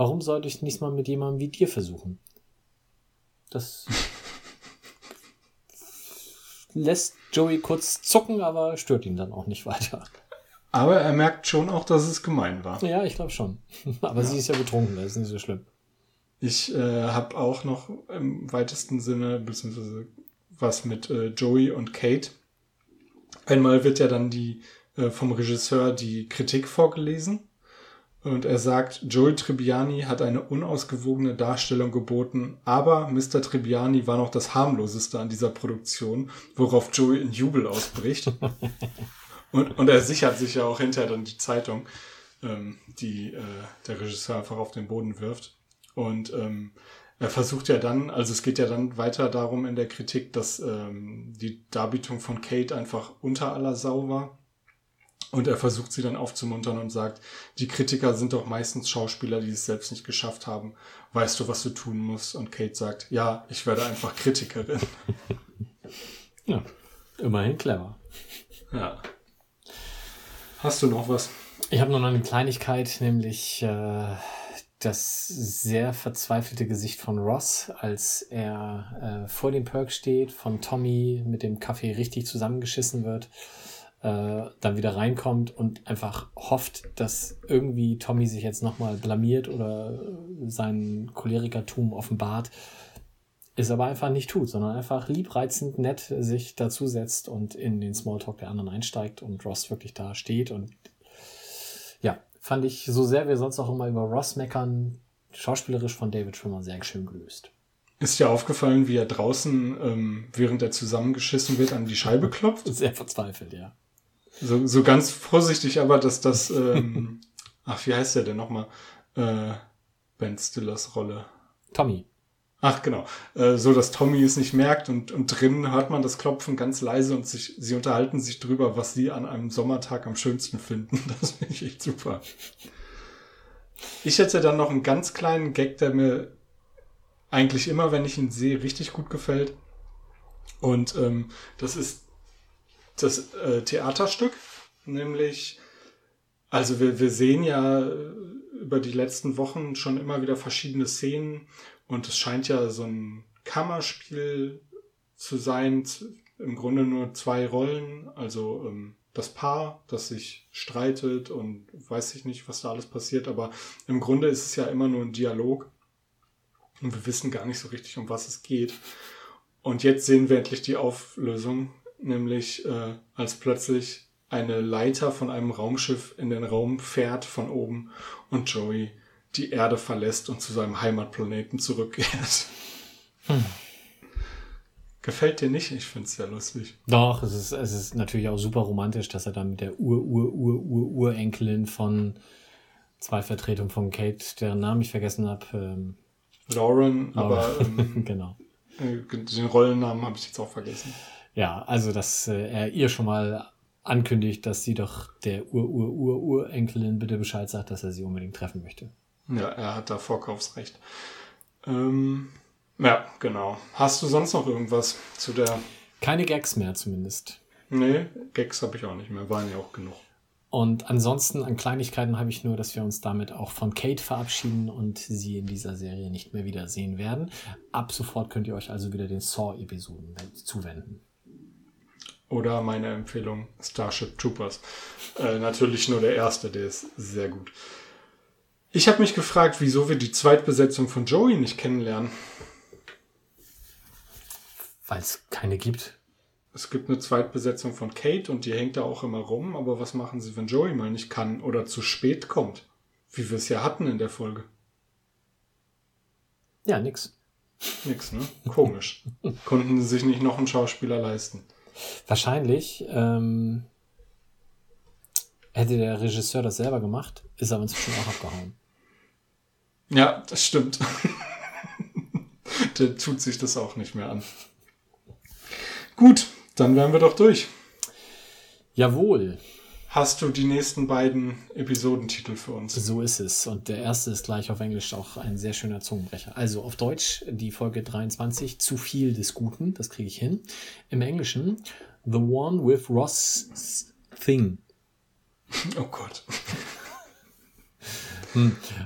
Warum sollte ich nicht mal mit jemandem wie dir versuchen? Das lässt Joey kurz zucken, aber stört ihn dann auch nicht weiter. Aber er merkt schon auch, dass es gemein war. Ja, ich glaube schon. Aber sie ist ja betrunken, das ist nicht so schlimm. Ich äh, habe auch noch im weitesten Sinne, beziehungsweise was mit äh, Joey und Kate. Einmal wird ja dann die äh, vom Regisseur die Kritik vorgelesen. Und er sagt, Joel Tribbiani hat eine unausgewogene Darstellung geboten, aber Mr. Tribbiani war noch das harmloseste an dieser Produktion, worauf Joey in Jubel ausbricht. und, und er sichert sich ja auch hinterher dann die Zeitung, ähm, die äh, der Regisseur einfach auf den Boden wirft. Und ähm, er versucht ja dann, also es geht ja dann weiter darum in der Kritik, dass ähm, die Darbietung von Kate einfach unter aller Sau war. Und er versucht sie dann aufzumuntern und sagt, die Kritiker sind doch meistens Schauspieler, die es selbst nicht geschafft haben. Weißt du, was du tun musst? Und Kate sagt, ja, ich werde einfach Kritikerin. Ja, immerhin clever. Ja. Hast du noch was? Ich habe noch eine Kleinigkeit, nämlich äh, das sehr verzweifelte Gesicht von Ross, als er äh, vor dem Perk steht, von Tommy mit dem Kaffee richtig zusammengeschissen wird, äh, dann wieder reinkommt und einfach hofft, dass irgendwie Tommy sich jetzt nochmal blamiert oder sein Cholerikertum offenbart, ist aber einfach nicht tut, sondern einfach liebreizend, nett sich dazusetzt und in den Smalltalk der anderen einsteigt und Ross wirklich da steht und ja, fand ich so sehr wir sonst auch immer über Ross meckern, schauspielerisch von David Schwimmer sehr schön gelöst. Ist dir aufgefallen, wie er draußen, ähm, während er zusammengeschissen wird, an die Scheibe klopft? Sehr verzweifelt, ja. So, so ganz vorsichtig, aber dass das, ähm, ach, wie heißt der denn nochmal? Äh, Ben Stillers Rolle. Tommy. Ach, genau. Äh, so, dass Tommy es nicht merkt und, und drinnen hört man das Klopfen ganz leise und sich, sie unterhalten sich drüber, was sie an einem Sommertag am schönsten finden. Das finde ich echt super. Ich hätte dann noch einen ganz kleinen Gag, der mir eigentlich immer, wenn ich ihn sehe, richtig gut gefällt. Und ähm, das ist das äh, Theaterstück, nämlich, also wir, wir sehen ja äh, über die letzten Wochen schon immer wieder verschiedene Szenen und es scheint ja so ein Kammerspiel zu sein, im Grunde nur zwei Rollen, also ähm, das Paar, das sich streitet und weiß ich nicht, was da alles passiert, aber im Grunde ist es ja immer nur ein Dialog und wir wissen gar nicht so richtig, um was es geht. Und jetzt sehen wir endlich die Auflösung, nämlich äh, als plötzlich eine Leiter von einem Raumschiff in den Raum fährt von oben und Joey die Erde verlässt und zu seinem Heimatplaneten zurückkehrt. Gefällt dir nicht? Ich finde es sehr lustig. Doch, es ist, es ist natürlich auch super romantisch, dass er dann mit der Ur-Ur-Ur-Ur-Urenkelin von zwei Vertretungen von Kate, deren Namen ich vergessen habe. Ähm, Lauren, aber ähm, genau. äh, den Rollennamen habe ich jetzt auch vergessen. Ja, also dass äh, er ihr schon mal ankündigt, dass sie doch der Ur-Ur-Ur-Urenkelin bitte Bescheid sagt, dass er sie unbedingt treffen möchte. Ja, er hat da Vorkaufsrecht. Ähm, ja, genau. Hast du sonst noch irgendwas zu der... Keine Gags mehr zumindest. Nee, Gags habe ich auch nicht mehr. Waren ja auch genug. Und ansonsten an Kleinigkeiten habe ich nur, dass wir uns damit auch von Kate verabschieden und sie in dieser Serie nicht mehr wiedersehen werden. Ab sofort könnt ihr euch also wieder den Saw-Episoden zuwenden. Oder meine Empfehlung Starship Troopers. Äh, natürlich nur der erste, der ist sehr gut. Ich habe mich gefragt, wieso wir die Zweitbesetzung von Joey nicht kennenlernen. Weil es keine gibt. Es gibt eine Zweitbesetzung von Kate und die hängt da auch immer rum, aber was machen sie, wenn Joey mal nicht kann oder zu spät kommt? Wie wir es ja hatten in der Folge. Ja, nix. Nix, ne? Komisch. Konnten sie sich nicht noch einen Schauspieler leisten. Wahrscheinlich ähm, hätte der Regisseur das selber gemacht, ist aber inzwischen auch abgehauen. Ja, das stimmt. der tut sich das auch nicht mehr an. Gut, dann wären wir doch durch. Jawohl, Hast du die nächsten beiden Episodentitel für uns? so ist es. Und der erste ist gleich auf Englisch auch ein sehr schöner Zungenbrecher. Also auf Deutsch die Folge 23, Zu viel des Guten, das kriege ich hin. Im Englischen, The One with Ross Thing. Oh Gott.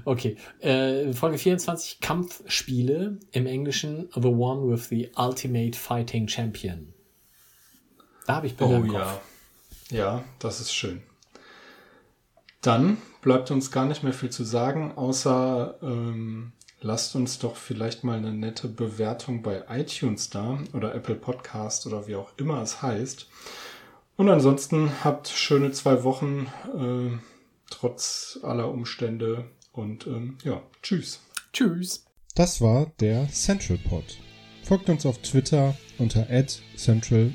Okay, äh, Folge 24, Kampfspiele. Im Englischen, The One with the Ultimate Fighting Champion. Da habe ich Bilder Oh im Kopf. ja. Ja, das ist schön. Dann bleibt uns gar nicht mehr viel zu sagen, außer ähm, lasst uns doch vielleicht mal eine nette Bewertung bei iTunes da oder Apple Podcast oder wie auch immer es heißt. Und ansonsten habt schöne zwei Wochen äh, trotz aller Umstände und ähm, ja, tschüss. Tschüss. Das war der Central Pod. Folgt uns auf Twitter unter central-pod.